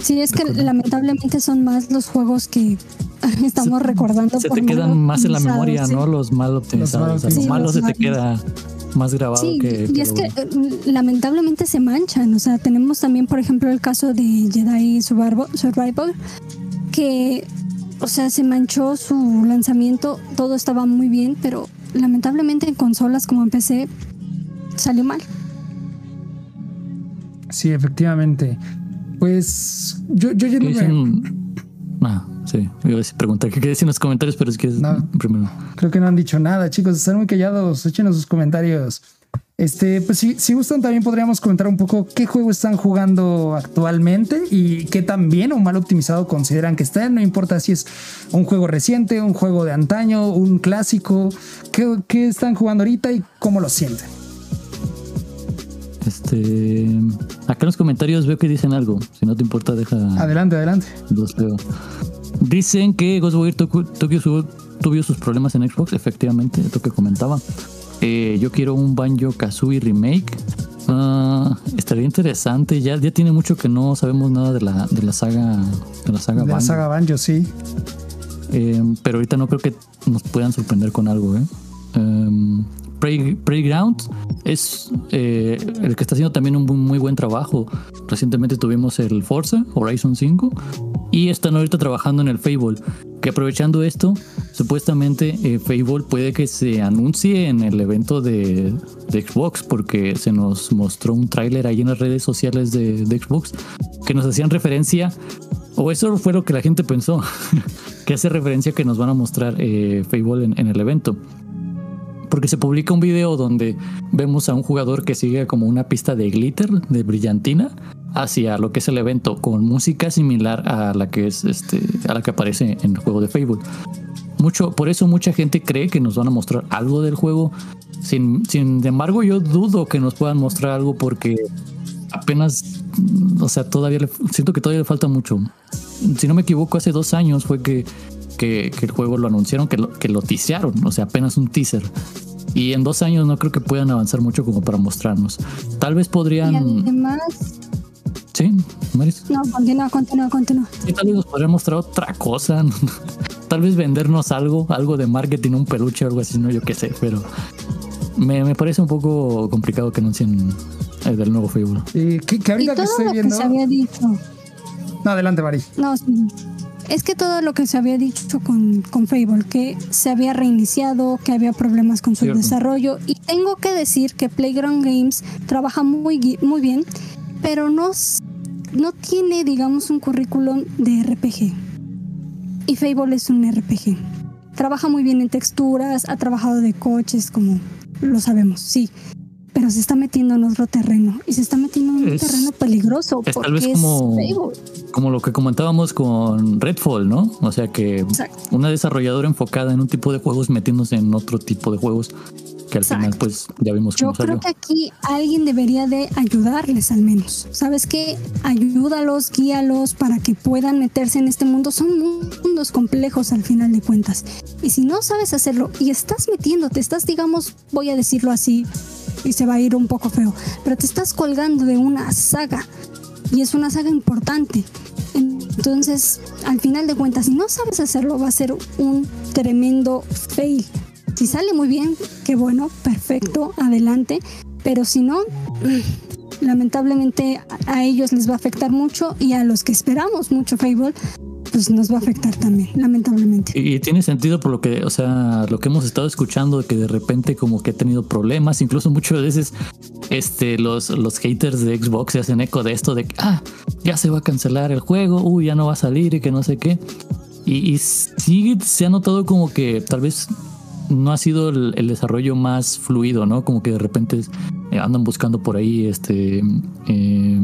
Sí, es que lamentablemente son más los juegos que [laughs] estamos recordando. Se te quedan más en la memoria, ¿no? Los mal optimizados. Los, malos se te queda más grabado sí, que. Y es que eh, lamentablemente se manchan. O sea, tenemos también, por ejemplo, el caso de Jedi Survival, que, o sea, se manchó su lanzamiento, todo estaba muy bien, pero lamentablemente en consolas como en PC salió mal. Sí, efectivamente. Pues yo, yo ya no Ah, sí, iba a preguntar qué decir en los comentarios, pero es que no, primero. Creo que no han dicho nada, chicos, están muy callados, échenos sus comentarios. Este, pues si, si gustan, también podríamos comentar un poco qué juego están jugando actualmente y qué tan bien o mal optimizado consideran que están. No importa si es un juego reciente, un juego de antaño, un clásico, qué, qué están jugando ahorita y cómo lo sienten. Este. Acá en los comentarios veo que dicen algo. Si no te importa, deja. Adelante, adelante. Dicen que Ghostwire tuvo sus problemas en Xbox. Efectivamente, lo que comentaba. Eh, yo quiero un Banjo Kazooie remake. Uh, estaría interesante. Ya, ya tiene mucho que no sabemos nada de la, de la saga. De la saga de Banjo. la saga Banjo, sí. Eh, pero ahorita no creo que nos puedan sorprender con algo, ¿eh? Playground es eh, el que está haciendo también un muy buen trabajo. Recientemente tuvimos el Forza Horizon 5 y están ahorita trabajando en el Fable. Que aprovechando esto, supuestamente eh, Fable puede que se anuncie en el evento de, Xbox porque se nos mostró un tráiler ahí en las redes sociales de, Xbox que nos hacían referencia o eso fue lo que la gente pensó, [laughs] que hace referencia que nos van a mostrar eh, Fable en, el evento porque se publica un video donde vemos a un jugador que sigue como una pista de glitter, de brillantina, hacia lo que es el evento, con música similar a la que es este, a la que aparece en el juego de Fable. Mucho, por eso mucha gente cree que nos van a mostrar algo del juego. Sin, sin embargo, yo dudo que nos puedan mostrar algo porque apenas, o sea, todavía le, siento que todavía le falta mucho. Si no me equivoco, hace dos años fue que, que, el juego lo anunciaron, que lo, que lo tisearon, o sea, apenas un teaser. Y en dos años no creo que puedan avanzar mucho como para mostrarnos. Tal vez podrían. Y además, Sí, Maris. No, continúa, continúa, continúa. Y tal vez nos podría mostrar otra cosa. [laughs] tal vez vendernos algo, algo de marketing, un peluche o algo así, no yo qué sé, pero me, me parece un poco complicado que anuncien el del nuevo Fable. Eh, que, que Y ahorita que todo estoy lo viendo. que se había dicho. No, adelante, Mari. No, sí. Es que todo lo que se había dicho con, con Fable, que se había reiniciado, que había problemas con su Cierto. desarrollo. Y tengo que decir que Playground Games trabaja muy, muy bien, pero no, no tiene, digamos, un currículum de RPG. Y Fable es un RPG. Trabaja muy bien en texturas, ha trabajado de coches, como lo sabemos, sí. Pero se está metiendo en otro terreno. Y se está metiendo en un Es- terreno peligroso. es tal porque vez es como- Fable. Como lo que comentábamos con Redfall, ¿no? O sea que Exacto. una desarrolladora enfocada en un tipo de juegos metiéndose en otro tipo de juegos que al final pues ya vimos Yo cómo salió. creo que aquí alguien debería de ayudarles al menos. ¿Sabes qué? Ayúdalos, guíalos para que puedan meterse en este mundo. Son mundos complejos al final de cuentas. Y si no sabes hacerlo y estás metiéndote, estás, digamos, voy a decirlo así, y se va a ir un poco feo, pero te estás colgando de una saga. Y es una saga importante. Entonces, al final de cuentas, si no sabes hacerlo, va a ser un tremendo fail. Si sale muy bien, qué bueno, perfecto, adelante. Pero si no, mm, lamentablemente a ellos les va a afectar mucho y a los que esperamos mucho Fable, pues nos va a afectar también, lamentablemente. Y, tiene sentido por lo que, o sea, lo que hemos estado escuchando que de repente como que ha tenido problemas, incluso muchas veces este los los haters de Xbox se hacen eco de esto de que ah, ya se va a cancelar el juego, uy, ya no va a salir y que no sé qué. Y sí se ha notado como que tal vez no ha sido el, el desarrollo más fluido, ¿no? Como que de repente eh, andan buscando por ahí este eh,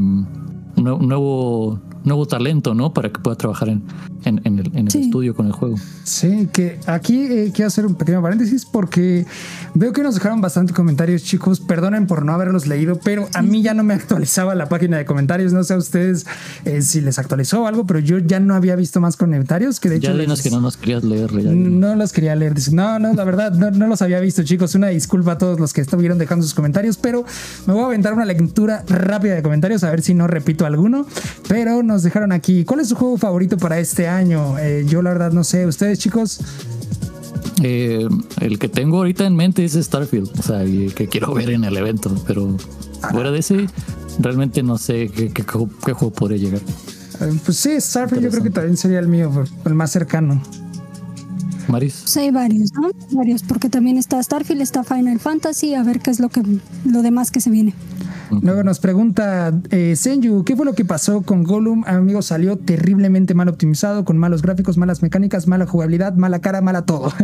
nue- nuevo nuevo talento, ¿no? Para que pueda trabajar en, en, en el, en el Sí. estudio con el juego. Sí, que aquí eh, quiero hacer un pequeño paréntesis porque veo que nos dejaron bastante comentarios, chicos. Perdonen por no haberlos leído, pero a mí ya no me [laughs] actualizaba la página de comentarios. No sé a ustedes eh, si les actualizó o algo, pero yo ya no había visto más comentarios. Que de hecho, Ya dinos les- que no nos querías leer. ya. no los quería leer. No, no, la verdad, no, no los había visto, chicos. Una disculpa a todos los que estuvieron dejando sus comentarios, pero me voy a aventar una lectura rápida de comentarios a ver si no repito alguno. Pero nos dejaron aquí. ¿Cuál es su juego favorito para este año? Eh, yo, la verdad, no sé. ¿Ustedes, chicos? Eh, el que tengo ahorita en mente es Starfield, o sea, que quiero ver en el evento, pero fuera de ese, realmente no sé qué, qué, juego- qué juego podría llegar. Eh, pues sí, Starfield yo creo que también sería el mío, el más cercano. Maris, hay varios, ¿no? Varios, porque también está Starfield, está Final Fantasy, a ver qué es lo que lo demás que se viene. Luego nos pregunta eh, Senju, ¿qué fue lo que pasó con Gollum? Amigo, salió terriblemente mal optimizado, con malos gráficos, malas mecánicas, mala jugabilidad, mala cara, mala todo. [laughs]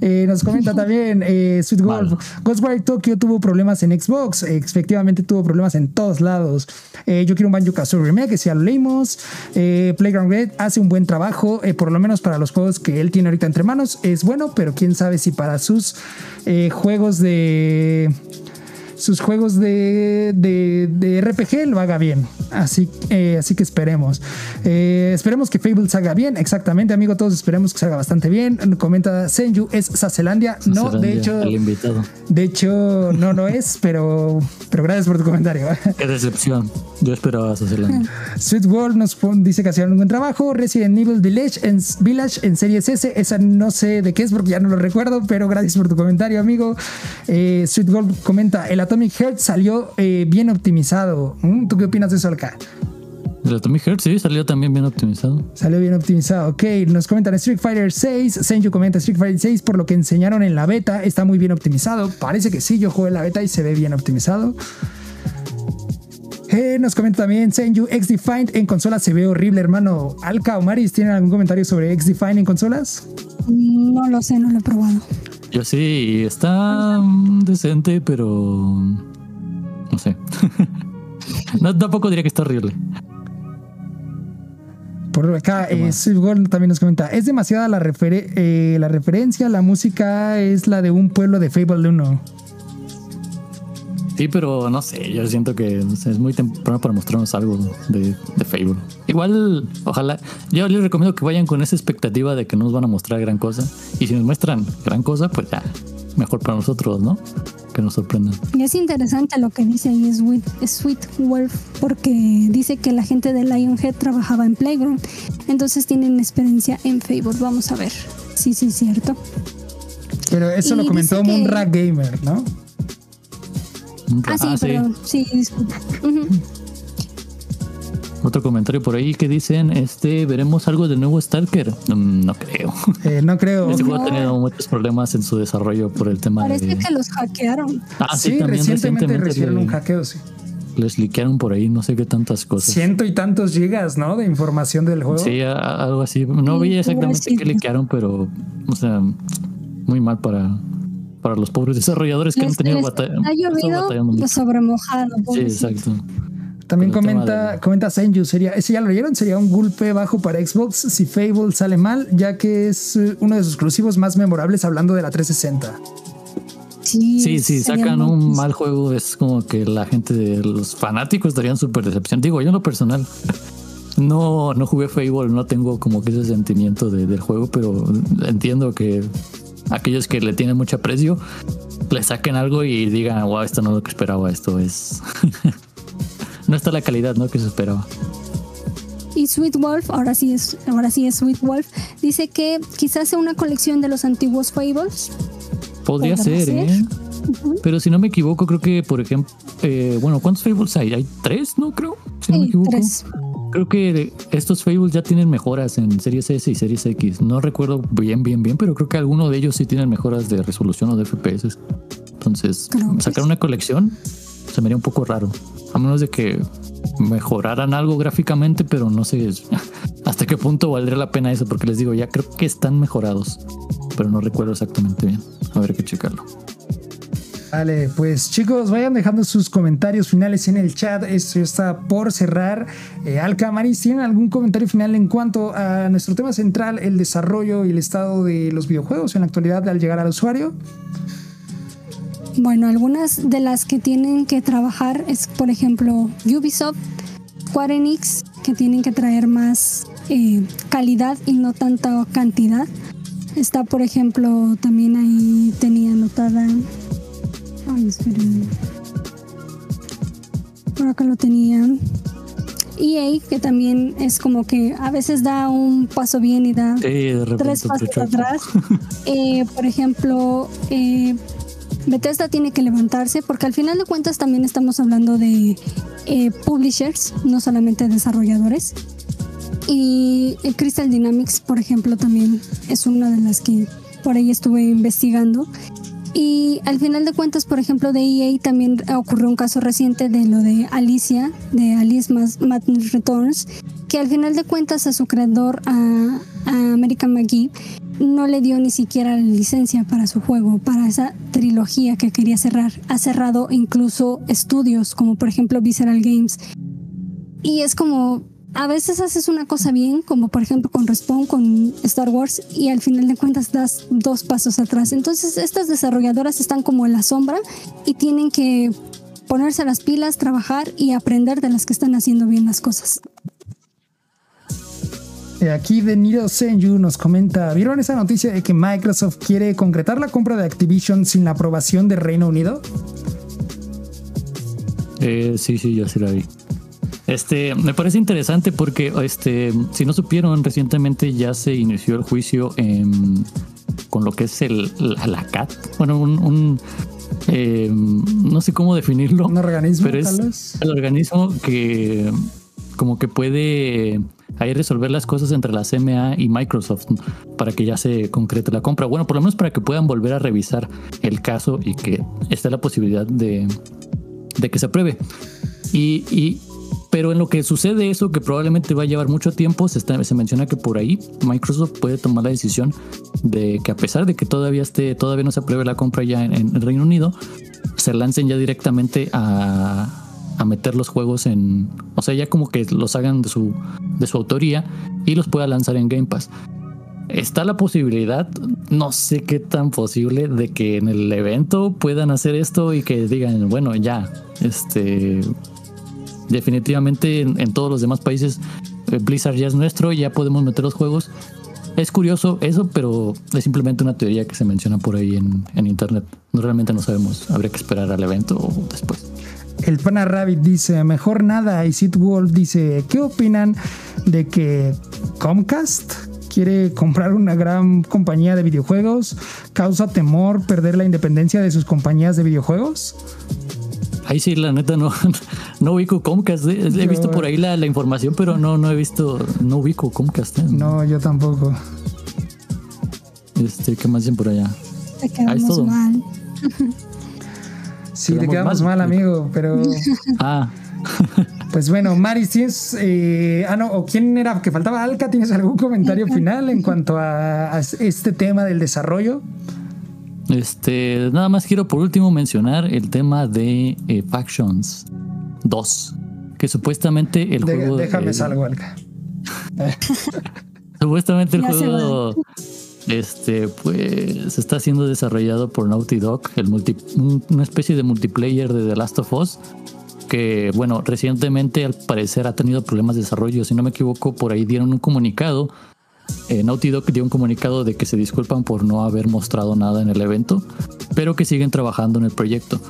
Eh, nos comenta [laughs] también eh, Sweet Wolf, Malo. Ghostwire Tokyo tuvo problemas en Xbox, efectivamente tuvo problemas en todos lados. Eh, yo quiero un Banjo Kazooie Remake, que ya lo leímos. Eh, Playground Red hace un buen trabajo, eh, por lo menos para los juegos que él tiene ahorita entre manos, es bueno, pero quién sabe si para sus eh, juegos de sus juegos de, de, de RPG lo haga bien. Así, eh, así que esperemos. Eh, esperemos que Fable salga bien. Exactamente, amigo. Todos esperemos que salga bastante bien. Comenta Senju, es Sacelandia. No, de hecho, el invitado. de hecho, no lo es, [laughs] pero, pero gracias por tu comentario. [laughs] Qué decepción. Yo esperaba Sacelandia. [laughs] Sweet World nos dice que hacían un buen trabajo. Resident Evil Village en, Village en Series S. Esa no sé de qué es porque ya no lo recuerdo, pero gracias por tu comentario, amigo. Eh, Sweet World comenta: el Atomic Heart salió eh, bien optimizado. ¿Mm? ¿Tú qué opinas de eso, Alka? El Atomic Heart sí salió también bien optimizado. Salió bien optimizado. Ok, nos comentan Street Fighter 6. Senju comenta Street Fighter 6 por lo que enseñaron en la beta. Está muy bien optimizado. Parece que sí, yo jugué la beta y se ve bien optimizado. Eh, nos comenta también Senju X-Defined en consolas se ve horrible, hermano. Alka o Maris, ¿tienen algún comentario sobre X-Defined en consolas? No lo sé, no lo he probado. Yo sí, está mm, decente, pero no sé. [laughs] no, tampoco diría que está horrible. Por acá, ¿Qué eh? Swift Gold también nos comenta: es demasiada la, refere- eh, la referencia. La música es la de un pueblo de Fable 1. Sí, pero no sé, yo siento que es muy temprano para mostrarnos algo de, de Fable. Igual, ojalá, yo les recomiendo que vayan con esa expectativa de que no nos van a mostrar gran cosa. Y si nos muestran gran cosa, pues ya, mejor para nosotros, ¿no? Que nos sorprendan. Y es interesante lo que dice ahí Sweet, Sweet Wolf, porque dice que la gente de Lionhead trabajaba en Playground, entonces tienen experiencia en Facebook. Vamos a ver. Sí, sí, es cierto. Pero eso Y lo comentó dice que- Gamer, ¿no? Ah, sí, perdón. Sí, disculpa. Otro comentario por ahí que dicen, este, ¿veremos algo del nuevo Stalker? Mm, no creo. Eh, no creo. Este juego ha tenido muchos problemas en su desarrollo por el tema Parece de... que los hackearon. Ah, sí, sí, también recientemente, recientemente recibieron le- un hackeo, sí. les liquearon por ahí no sé qué tantas cosas. Ciento y tantos gigas, ¿no? De información del juego. Sí, algo así. No Sí, veía exactamente qué liquearon, pero, o sea, muy mal para, para los pobres desarrolladores que han tenido batalla. ha están llovido sobremojado. Sí, exacto. También comenta, de- comenta Senju, sería, ese ya lo leyeron, sería un golpe bajo para Xbox si Fable sale mal, ya que es eh, uno de sus exclusivos más memorables hablando de la 360. Sí, Sí, si sacan un mal juego, es como que la gente de los fanáticos estarían súper decepción. Digo, yo en lo personal [laughs] no, no jugué Fable, no tengo como que ese sentimiento de- del juego, pero entiendo que aquellos que le tienen mucho aprecio le saquen algo y digan, wow, esto no es lo que esperaba, esto es. [laughs] no está la calidad ¿no? que se esperaba. Y Sweet Wolf, ahora sí es, ahora sí es Sweet Wolf, dice que quizás sea una colección de los antiguos Fables. Podría ¿Podrá ser, ser? ¿eh? Pero si no me equivoco, creo que, por ejemplo, eh, bueno, ¿cuántos Fables hay? Hay tres, ¿no? Creo, si no me equivoco. tres. Creo que estos Fables ya tienen mejoras en Series S y Series X. No recuerdo bien, bien, bien, pero creo que alguno de ellos sí tienen mejoras de resolución o de FPS. Entonces, Creo sacar una colección se me haría un poco raro. A menos de que mejoraran algo gráficamente, pero no sé [laughs] hasta qué punto valdría la pena eso, porque les digo, ya creo que están mejorados, pero no recuerdo exactamente bien. A ver, hay que checarlo. Vale, pues chicos, vayan dejando sus comentarios finales en el chat. Esto ya está por cerrar. Eh, Alcamaris, ¿tienen algún comentario final en cuanto a nuestro tema central, el desarrollo y el estado de los videojuegos en la actualidad al llegar al usuario? Bueno, algunas de las que tienen que trabajar es, por ejemplo, Ubisoft, Square Enix, que tienen que traer más eh, calidad y no tanta cantidad. Está, por ejemplo, también ahí tenía anotada. Ay, espérenme. Por acá lo tenía. EA, que también es como que a veces da un paso bien y da Sí, tres pasos atrás. [laughs] Eh, por ejemplo, eh, Bethesda tiene que levantarse porque al final de cuentas también estamos hablando de eh, publishers, no solamente desarrolladores. Y Crystal Dynamics, por ejemplo, también es una de las que por ahí estuve investigando. Y al final de cuentas, por ejemplo, de EA también ocurrió un caso reciente de lo de Alicia, de Alice Madness Returns, que al final de cuentas a su creador, a American McGee, no le dio ni siquiera la licencia para su juego, para esa trilogía que quería cerrar. Ha cerrado incluso estudios, como por ejemplo Visceral Games. Y es como, a veces haces una cosa bien, como por ejemplo con Respawn, con Star Wars, y al final de cuentas das dos pasos atrás. Entonces estas desarrolladoras están como en la sombra y tienen que ponerse las pilas, trabajar y aprender de las que están haciendo bien las cosas. Eh, Aquí de Niro Senju nos comenta, ¿vieron esa noticia de que Microsoft quiere concretar la compra de Activision sin la aprobación del Reino Unido? Eh, sí, sí, yo sí la vi. Este, me parece interesante porque, este, si no supieron, recientemente ya se inició el juicio en- con lo que es el, la, la CAT. Bueno, un, un, eh, no sé cómo definirlo. ¿Un organismo, pero es tal vez? el organismo que como que puede ahí resolver las cosas entre la CMA y Microsoft para que ya se concrete la compra. Bueno, por lo menos para que puedan volver a revisar el caso y que esté la posibilidad de, de que se apruebe. Y, y- pero en lo que sucede eso, que probablemente va a llevar mucho tiempo, se, está- se menciona que por ahí Microsoft puede tomar la decisión de que a pesar de que todavía esté, todavía no se apruebe la compra ya en, el Reino Unido, se lancen ya directamente a, a meter los juegos en, o sea, ya como que los hagan de su, de su autoría y los pueda lanzar en Game Pass. Está la posibilidad, no sé qué tan posible, de que en el evento puedan hacer esto y que digan, bueno, ya, este, definitivamente en, todos los demás países eh, Blizzard ya es nuestro, ya podemos meter los juegos. es curioso eso, pero es simplemente una teoría que se menciona por ahí en, en internet. No, realmente no sabemos. Habría que esperar al evento o después. El Pana Rabbit dice, mejor nada. Y Sid Wolf dice, ¿qué opinan de que Comcast quiere comprar una gran compañía de videojuegos? ¿Causa temor perder la independencia de sus compañías de videojuegos? Ahí sí, la neta no, [laughs] no ubico Comcast. He, he visto por ahí la, la, información, pero no, no he visto, no ubico Comcast. ¿eh? No, yo tampoco. Este, ¿qué más dicen por allá? Te quedamos mal. Sí, te quedamos mal, amigo, pero. [laughs] ah. [laughs] Pues bueno, Maris, ¿tienes. Eh, ah, no, ¿o quién era que faltaba? Alca, ¿tienes algún comentario final en cuanto a, a este tema del desarrollo? Este, nada más quiero por último mencionar el tema de eh, Factions 2, que supuestamente el De- juego... déjame eh, salgo, Alca. [laughs] Supuestamente el Ya juego este pues está siendo desarrollado por Naughty Dog, el multi- un- una especie de multiplayer de The Last of Us que bueno, recientemente al parecer ha tenido problemas de desarrollo, si no me equivoco, por ahí dieron un comunicado eh, Naughty Dog dio un comunicado de que se disculpan por no haber mostrado nada en el evento, pero que siguen trabajando en el proyecto.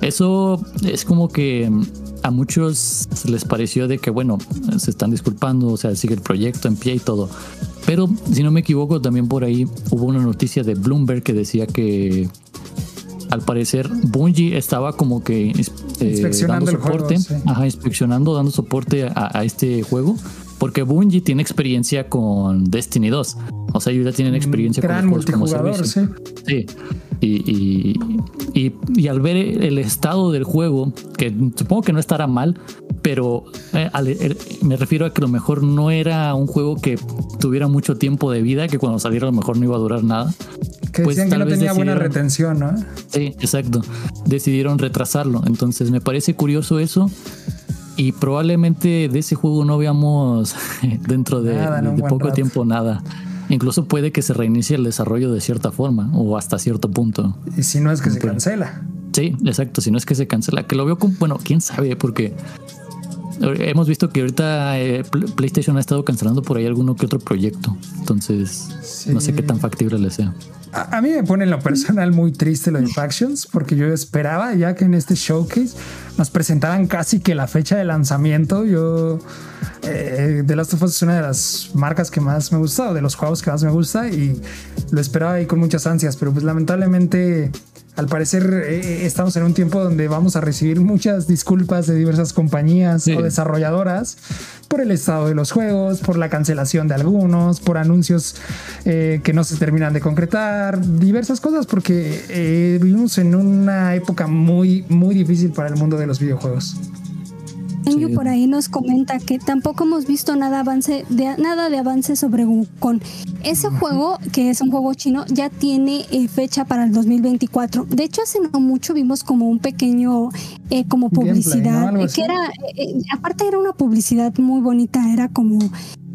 Eso es como que mm, a muchos les pareció de que, bueno, se están disculpando, o sea, sigue el proyecto en pie y todo. Pero si no me equivoco, también por ahí hubo una noticia de Bloomberg que decía que al parecer Bungie estaba como que eh, Inspeccionando dando el juego, soporte, sí. ajá, inspeccionando, dando soporte a, a este juego, porque Bungie tiene experiencia con Destiny 2. O sea, ellos ya tienen experiencia con los juegos como servicio. sí. Sí. Y, y, y- y al ver el estado del juego, que supongo que no estará mal, pero eh, al- el- me refiero a que a lo mejor no era un juego que tuviera mucho tiempo de vida, que cuando saliera a lo mejor no iba a durar nada. Que Pues decían que no tenía buena retención, ¿no? Sí, exacto. Decidieron retrasarlo. Entonces me parece curioso eso. Y probablemente de ese juego no veamos [laughs] dentro de, Nada poco rato. tiempo nada. Incluso puede que se reinicie el desarrollo de cierta forma o hasta cierto punto. Y si no es que se cancela. Sí, exacto. Si no es que se cancela, que lo veo como, bueno, quién sabe, porque hemos visto que ahorita eh, Pl- PlayStation ha estado cancelando por ahí alguno que otro proyecto. Entonces, no sé qué tan factible le sea. A, a mí me pone en lo personal muy triste lo de Factions, porque yo esperaba ya que en este showcase nos presentaran casi que la fecha de lanzamiento. Yo, eh, The Last of Us es una de las marcas que más me gusta, o de los juegos que más me gusta, y lo esperaba ahí con muchas ansias, pero pues lamentablemente. Al parecer eh, estamos en un tiempo donde vamos a recibir muchas disculpas de diversas compañías Sí. o desarrolladoras por el estado de los juegos, por la cancelación de algunos, por anuncios eh, que no se terminan de concretar, diversas cosas, porque eh, vivimos en una época muy, muy difícil para el mundo de los videojuegos. Enyu Sí. por ahí nos comenta que tampoco hemos visto nada avance de nada de avance sobre Wukong. Ese juego, que es un juego chino, ya tiene eh, fecha para el 2024. De hecho, hace no mucho vimos como un pequeño eh, como Gameplay, publicidad, ¿no? Algo eh, que era eh, eh, aparte era una publicidad muy bonita, era como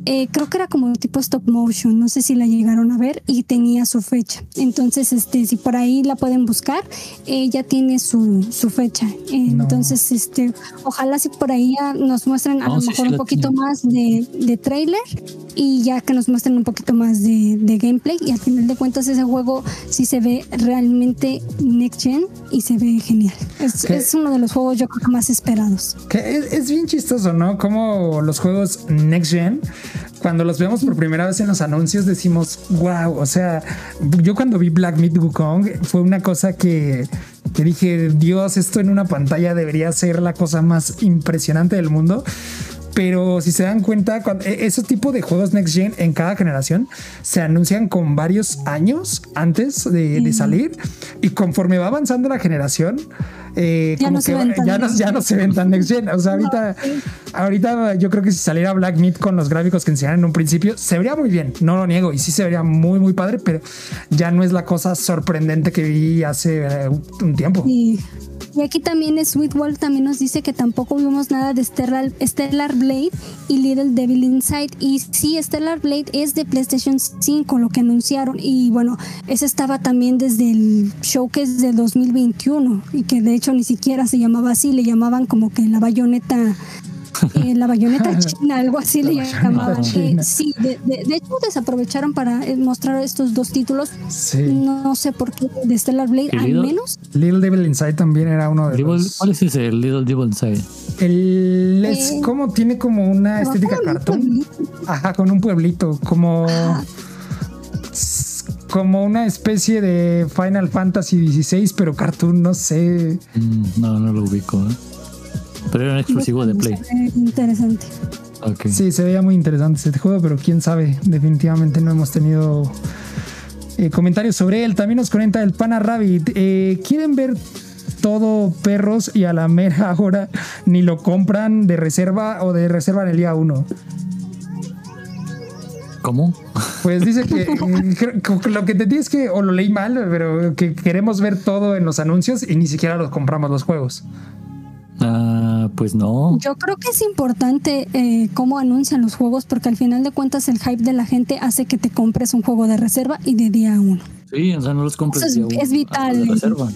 eh, creo que era como tipo stop motion, no sé si la llegaron a ver y tenía su fecha. Entonces, este, si por ahí la pueden buscar, eh, ya tiene su, su fecha. Eh, No. Entonces, este, ojalá si por ahí ya nos muestren a No, lo mejor sí un poquito tiene. más de, de trailer y ya que nos muestren un poquito más de, de gameplay y al final de cuentas ese juego sí se ve realmente next gen y se ve genial. Es, uno de los juegos yo creo que más esperados. Que es, es bien chistoso, ¿no? Como los juegos Next Gen, cuando los vemos por primera vez en los anuncios, decimos, wow, o sea, yo cuando vi Black Myth Wukong fue una cosa que, que dije, Dios, esto en una pantalla debería ser la cosa más impresionante del mundo. Pero si se dan cuenta, cuando, e- ese tipo de juegos Next Gen en cada generación se anuncian con varios años antes de, de salir y conforme va avanzando la generación, eh, Ya como no se que ven tan ya, no, ya no se ven tan Next Gen. O sea, [laughs] ahorita, ahorita yo creo que si saliera Black Myth con los gráficos que enseñaron en un principio, se vería muy bien, no lo niego, y sí se vería muy, muy padre, pero ya no es la cosa sorprendente que vi hace eh, un tiempo. Y, y aquí también Sweet Wolf también nos dice que tampoco vimos nada de Stellar, Stellar Blade y Little Devil Inside. Y sí, Stellar Blade es de PlayStation 5, lo que anunciaron. Y bueno, ese estaba también desde el showcase de 2021 y que de hecho ni siquiera se llamaba así, le llamaban como que la bayoneta [laughs] eh, la bayoneta china, algo así le llamaban. Eh, sí, de, de- de hecho desaprovecharon para eh, mostrar estos dos títulos. Sí. No sé por qué, de Stellar Blade ¿Y al Little? menos. Little Devil Inside también era uno de Devil- los. ¿Cuál es ese Little Devil Inside? El es Eh, como tiene como una estética pueblito. Ajá, con un pueblito, como como una especie de Final Fantasy XVI, pero cartoon, no sé. Mm, no, no lo ubico. ¿eh? Pero era un exclusivo de Play. Interesante. Ok. Sí, se veía muy interesante ese juego, pero quién sabe, definitivamente no hemos tenido eh, comentarios sobre él. También nos comenta el Pana Rabbit. eh, ¿Quieren ver todo perros y a la mera hora ni lo compran de reserva o de reserva en el día 1? ¿Cómo? Pues dice que [laughs] que lo que te es que, o lo leí mal, pero que queremos ver todo en los anuncios y ni siquiera los compramos los juegos. Ah, pues no. Yo creo que es importante eh, cómo anuncian los juegos porque al final de cuentas el hype de la gente hace que te compres un juego de reserva y de día uno. Sí, o sea, no los compres. Eso es- día uno, es vital. de reserva.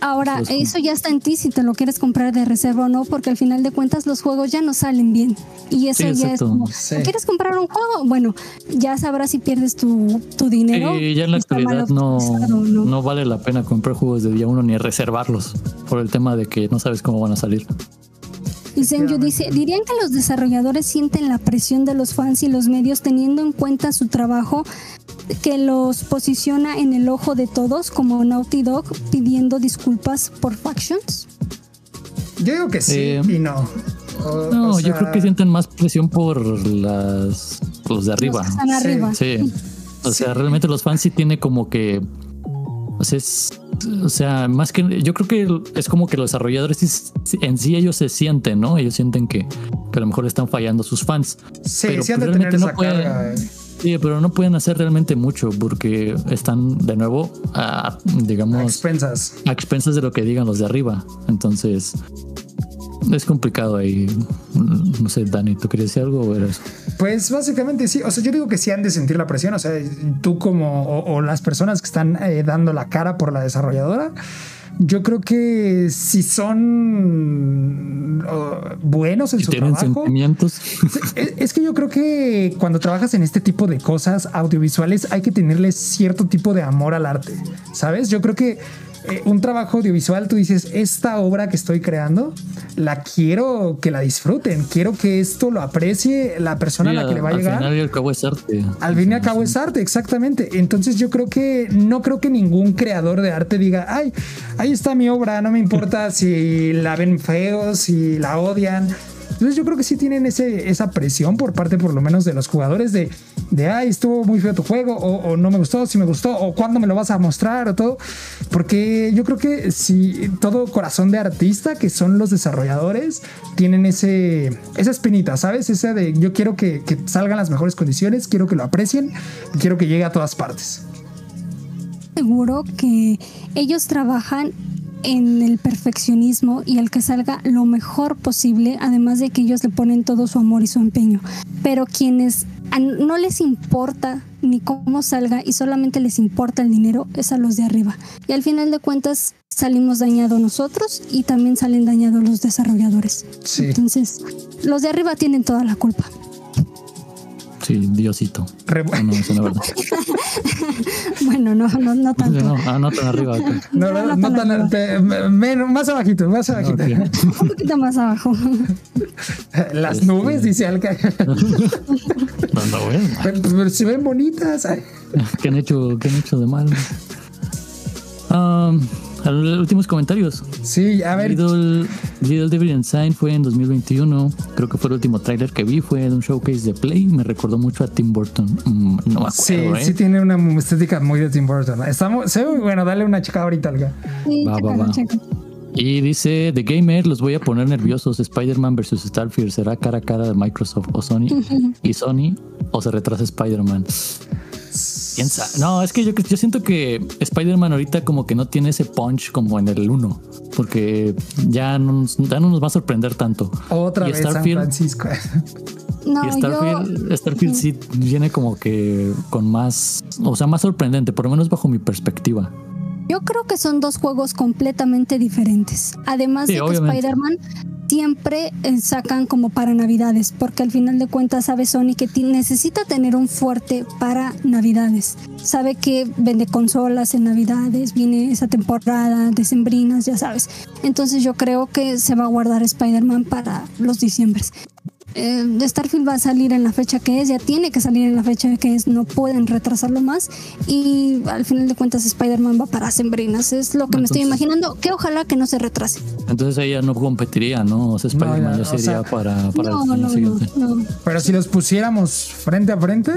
Ahora, eso ya está en ti si te lo quieres comprar de reserva o no, porque al final de cuentas los juegos ya no salen bien. Y eso Sí, ya es como, Sí. ¿no ¿quieres comprar un juego? Bueno, ya sabrás si pierdes tu, tu dinero. Sí, ya en la actualidad no. no vale la pena comprar juegos de día uno ni reservarlos por el tema de que no sabes cómo van a salir. Y Senju dice, ¿dirían que los desarrolladores sienten la presión de los fans y los medios teniendo en cuenta su trabajo que los posiciona en el ojo de todos como Naughty Dog pidiendo disculpas por Factions? Yo digo que sí Eh, y no. O- No, o yo creo que sienten más presión por las los de arriba. Los que están arriba. Sí. O sea, realmente los fans sí tiene como que. O sea, es- o sea, más que. Yo creo que es como que los desarrolladores en sí ellos se sienten, ¿no? Ellos sienten que, que a lo mejor están fallando a sus fans. Sí, pero sí han de pues tener realmente no esa pueden- carga. eh. Sí, pero no pueden hacer realmente mucho porque están de nuevo a, A digamos, expensas. a expensas de lo que digan los de arriba. Entonces, es complicado ahí. No sé, Dani, ¿tú querías decir algo o era eso? Pues básicamente sí, o sea, yo digo que sí han de sentir la presión, o sea, tú como, o, o las personas que están eh, dando la cara por la desarrolladora, yo creo que si son oh, buenos en Si su tienen trabajo, sentimientos. [laughs] es, es que yo creo que cuando trabajas en este tipo de cosas audiovisuales hay que tenerle cierto tipo de amor al arte, ¿sabes? Yo creo que eh, un trabajo audiovisual, tú dices, esta obra que estoy creando, la quiero que la disfruten, quiero que esto lo aprecie la persona Sí, a la que le va a al llegar. final y al cabo es arte. Al fin y al cabo es arte, exactamente. Entonces yo creo que no creo que ningún creador de arte diga, ay, ahí está mi obra, no me importa si la ven feo, si la odian. Entonces yo creo que sí tienen ese, esa presión por parte por lo menos de los jugadores de, de ay, estuvo muy feo tu juego, o, no me gustó, si me gustó, o cuándo me lo vas a mostrar, o todo. Porque yo creo que si todo corazón de artista, que son los desarrolladores, tienen ese, esa espinita, ¿sabes? Esa de yo quiero que, que salgan las mejores condiciones, quiero que lo aprecien, y quiero que llegue a todas partes. seguro que ellos trabajan en el perfeccionismo y el que salga lo mejor posible, además de que ellos le ponen todo su amor y su empeño. Pero quienes no les importa ni cómo salga y solamente les importa el dinero es a los de arriba. Y al final de cuentas salimos dañados nosotros y también salen dañados los desarrolladores. Sí. Entonces, los de arriba tienen toda la culpa. Sí, Diosito. Re- No, no, eso no. [laughs] Bueno, no, no, no tanto. No, ah, no tan arriba. ok. No, no, No, tan tan- arriba. te- menos- más abajito, más abajito. Ok. [laughs] Un poquito más abajo. [laughs] Las nubes, dice Alca. No, no, bueno. Pero, pero se ven bonitas. ¿Qué han hecho, qué han hecho de mal? Um, a los últimos comentarios. Sí, a ver. Little, Little Devil Inside fue en 2021. Creo que fue el último tráiler que vi. Fue de un showcase de Play. Me recordó mucho a Tim Burton. Mm, no me acuerdo, Sí, ¿eh? sí tiene una estética muy de Tim Burton. Ve muy bueno, dale una chica ahorita, Alca. Sí, Va, va, chécalo, va. chécalo. Y dice, The Gamer, los voy a poner nerviosos. Spider-Man versus Starfield será cara a cara de Microsoft o Sony. [laughs] y Sony o se retrasa Spider-Man. ¿Quién sabe? No, es que yo, yo siento que Spider-Man ahorita como que no tiene ese punch como en el 1. Porque ya no, nos- ya no nos va a sorprender tanto. Otra Y vez San Starfield- Francisco. [laughs] No, y yo, Starfield, Starfield sí viene como que con más, o sea, más sorprendente, por lo menos bajo mi perspectiva. Yo creo que son dos juegos completamente diferentes. Además Sí, de que. Spider-Man siempre eh, sacan como para navidades, porque al final de cuentas sabe Sony que necesita tener un fuerte para navidades. Sabe que vende consolas en navidades, viene esa temporada de sembrinas, ya sabes. Entonces yo creo que se va a guardar Spider-Man para los diciembres eh, Starfield va a salir en la fecha que es, ya tiene que salir en la fecha que es, no pueden retrasarlo más. Y al final de cuentas, Spider-Man va para sembrinas. Es lo que me estoy imaginando, que ojalá que no se retrase. Entonces ella no competiría, ¿no? O sea, Spider-Man ya, sería para, para no, el no, siguiente. Pero si los pusiéramos frente a frente,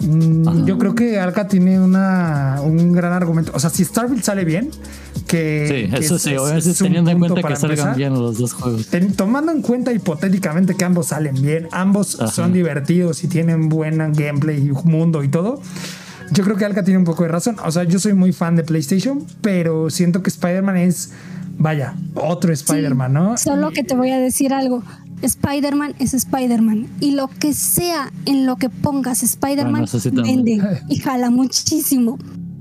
mm, yo creo que Alka tiene una, un gran argumento. O sea, si Starfield sale bien, que. Sí, eso sí, es, teniendo en cuenta que salgan bien los dos juegos. tomando en cuenta hipotéticamente que ambos salen bien, ambos son divertidos y tienen buen gameplay y mundo y todo. Yo creo que Alka tiene un poco de razón. O sea, yo soy muy fan de PlayStation, pero siento que Spider-Man es, vaya, otro Spider-Man, ¿no? Solo que te voy a decir algo. Spider-Man es Spider-Man. Y lo que sea en lo que pongas Spider-Man, vende [laughs] y jala muchísimo.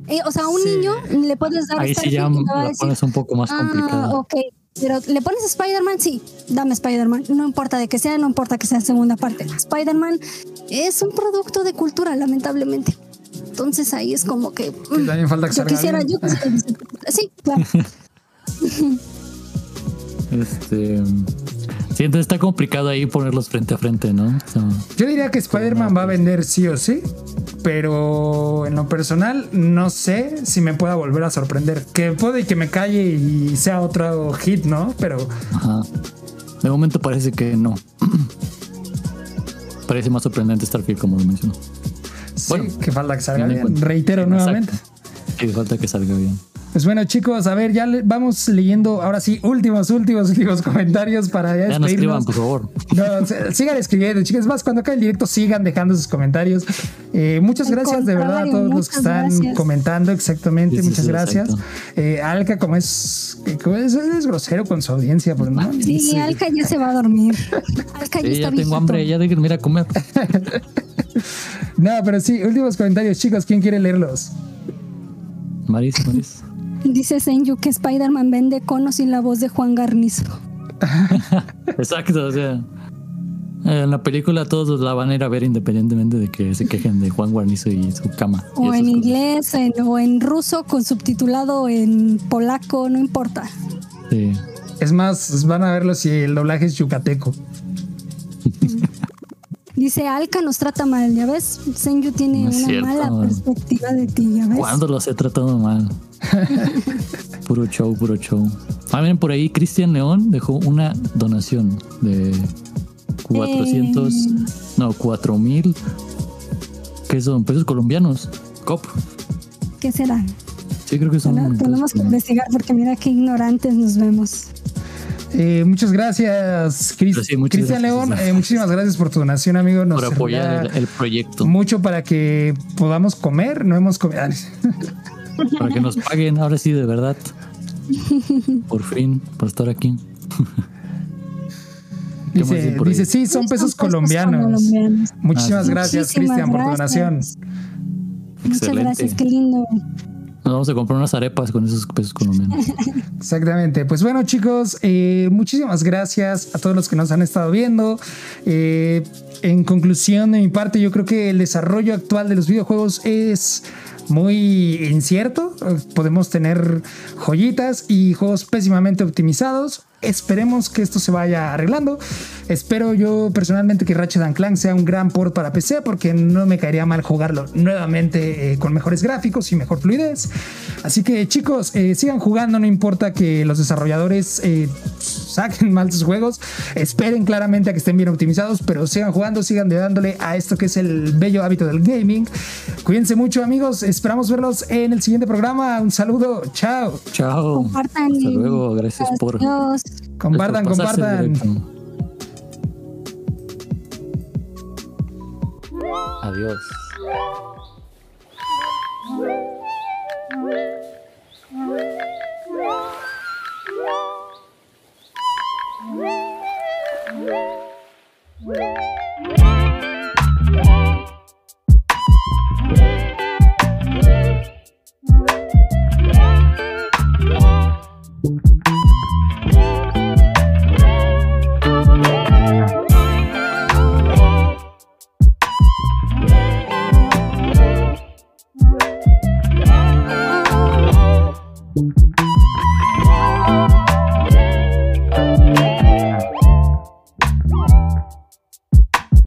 Eh, o sea, a un niño le puedes dar. Ahí sí ya la pones un poco más ah, Ok, pero le pones Spider-Man, sí, dame Spider-Man. No importa de que sea, no importa que sea segunda parte. Spider-Man es un producto de cultura, lamentablemente. Entonces ahí es como que. también falta que yo quisiera, yo quisiera. [laughs] Sí, claro. [laughs] este. Sí, entonces está complicado ahí ponerlos frente a frente, ¿no? Yo diría que Spider-Man va a vender sí o sí, pero en lo personal no sé si me pueda volver a sorprender. Que puede que me calle y sea otro hit, ¿no? Pero... Ajá. De momento parece que no. [clears throat] parece más sorprendente Starfield, como lo mencionó. Sí, que falta que salga bien. Reitero nuevamente. Que falta que salga bien. Pues bueno, chicos, a ver, ya vamos leyendo ahora sí, últimos, últimos, últimos comentarios para ya, ya no escriban, por favor. No, sigan escribiendo, chicos. Más, cuando acabe el directo, sigan dejando sus comentarios. Eh, muchas gracias de verdad a todos los que están comentando, exactamente. muchas gracias. Eh, Alca, como es, como es, grosero con su audiencia, pues no. Sí, Alca ya se va a dormir. Alca ya, ya tengo hambre, ya de ir a comer. [laughs] no, pero sí, últimos comentarios, chicos. ¿Quién quiere leerlos? Maris, Maris. [laughs] Dice Senju que Spider-Man vende conos y la voz de Juan Garnizo. [laughs] Exacto, o sea. En la película todos la van a ir a ver independientemente de que se quejen de Juan Guarnizo y su cama. O en inglés o en ruso con subtitulado en polaco, no importa. Sí. Es más, van a verlo si el doblaje es yucateco. Dice Alka nos trata mal, ¿ya ves? Senju tiene una mala perspectiva de ti, ¿ya ves? ¿Cuándo los he tratado mal? [laughs] puro show, puro show. Ah, miren, por ahí Cristian León dejó una donación de 400, eh. no, 4000, ¿qué son? Pesos colombianos. COP. ¿Qué será? Sí, creo que son. tenemos que investigar porque mira qué ignorantes nos vemos. Eh, muchas gracias, Cristian León. Eh, muchísimas gracias por tu donación, amigo. Nos por apoyar el, proyecto. Mucho para que podamos comer. No hemos comido. [laughs] Para que nos paguen, ahora sí, de verdad. Por fin, por estar aquí. [laughs] Dice, sí, son pesos, colombianos. Muchísimas gracias, Cristian, por tu donación. Muchas gracias, qué lindo. Nos vamos a comprar unas arepas con esos pesos colombianos. [laughs] Exactamente. Pues bueno, chicos, eh, muchísimas gracias a todos los que nos han estado viendo. Eh, en conclusión, de mi parte, yo creo que el desarrollo actual de los videojuegos es muy incierto. Podemos tener joyitas y juegos pésimamente optimizados. Esperemos que esto se vaya arreglando. Espero yo personalmente que Ratchet Clank sea un gran port para PC porque no me caería mal jugarlo nuevamente eh, con mejores gráficos y mejor fluidez. Así que chicos, eh, sigan jugando, no importa que los desarrolladores eh, saquen [laughs] mal sus juegos, esperen claramente a que estén bien optimizados, pero sigan jugando, sigan dándole a esto que es el bello hábito del gaming. Cuídense mucho amigos, esperamos verlos en el siguiente programa. Un saludo, chao. Chao. Compartan. Hasta luego, gracias por... Compartan, compartan. Adiós. Woo!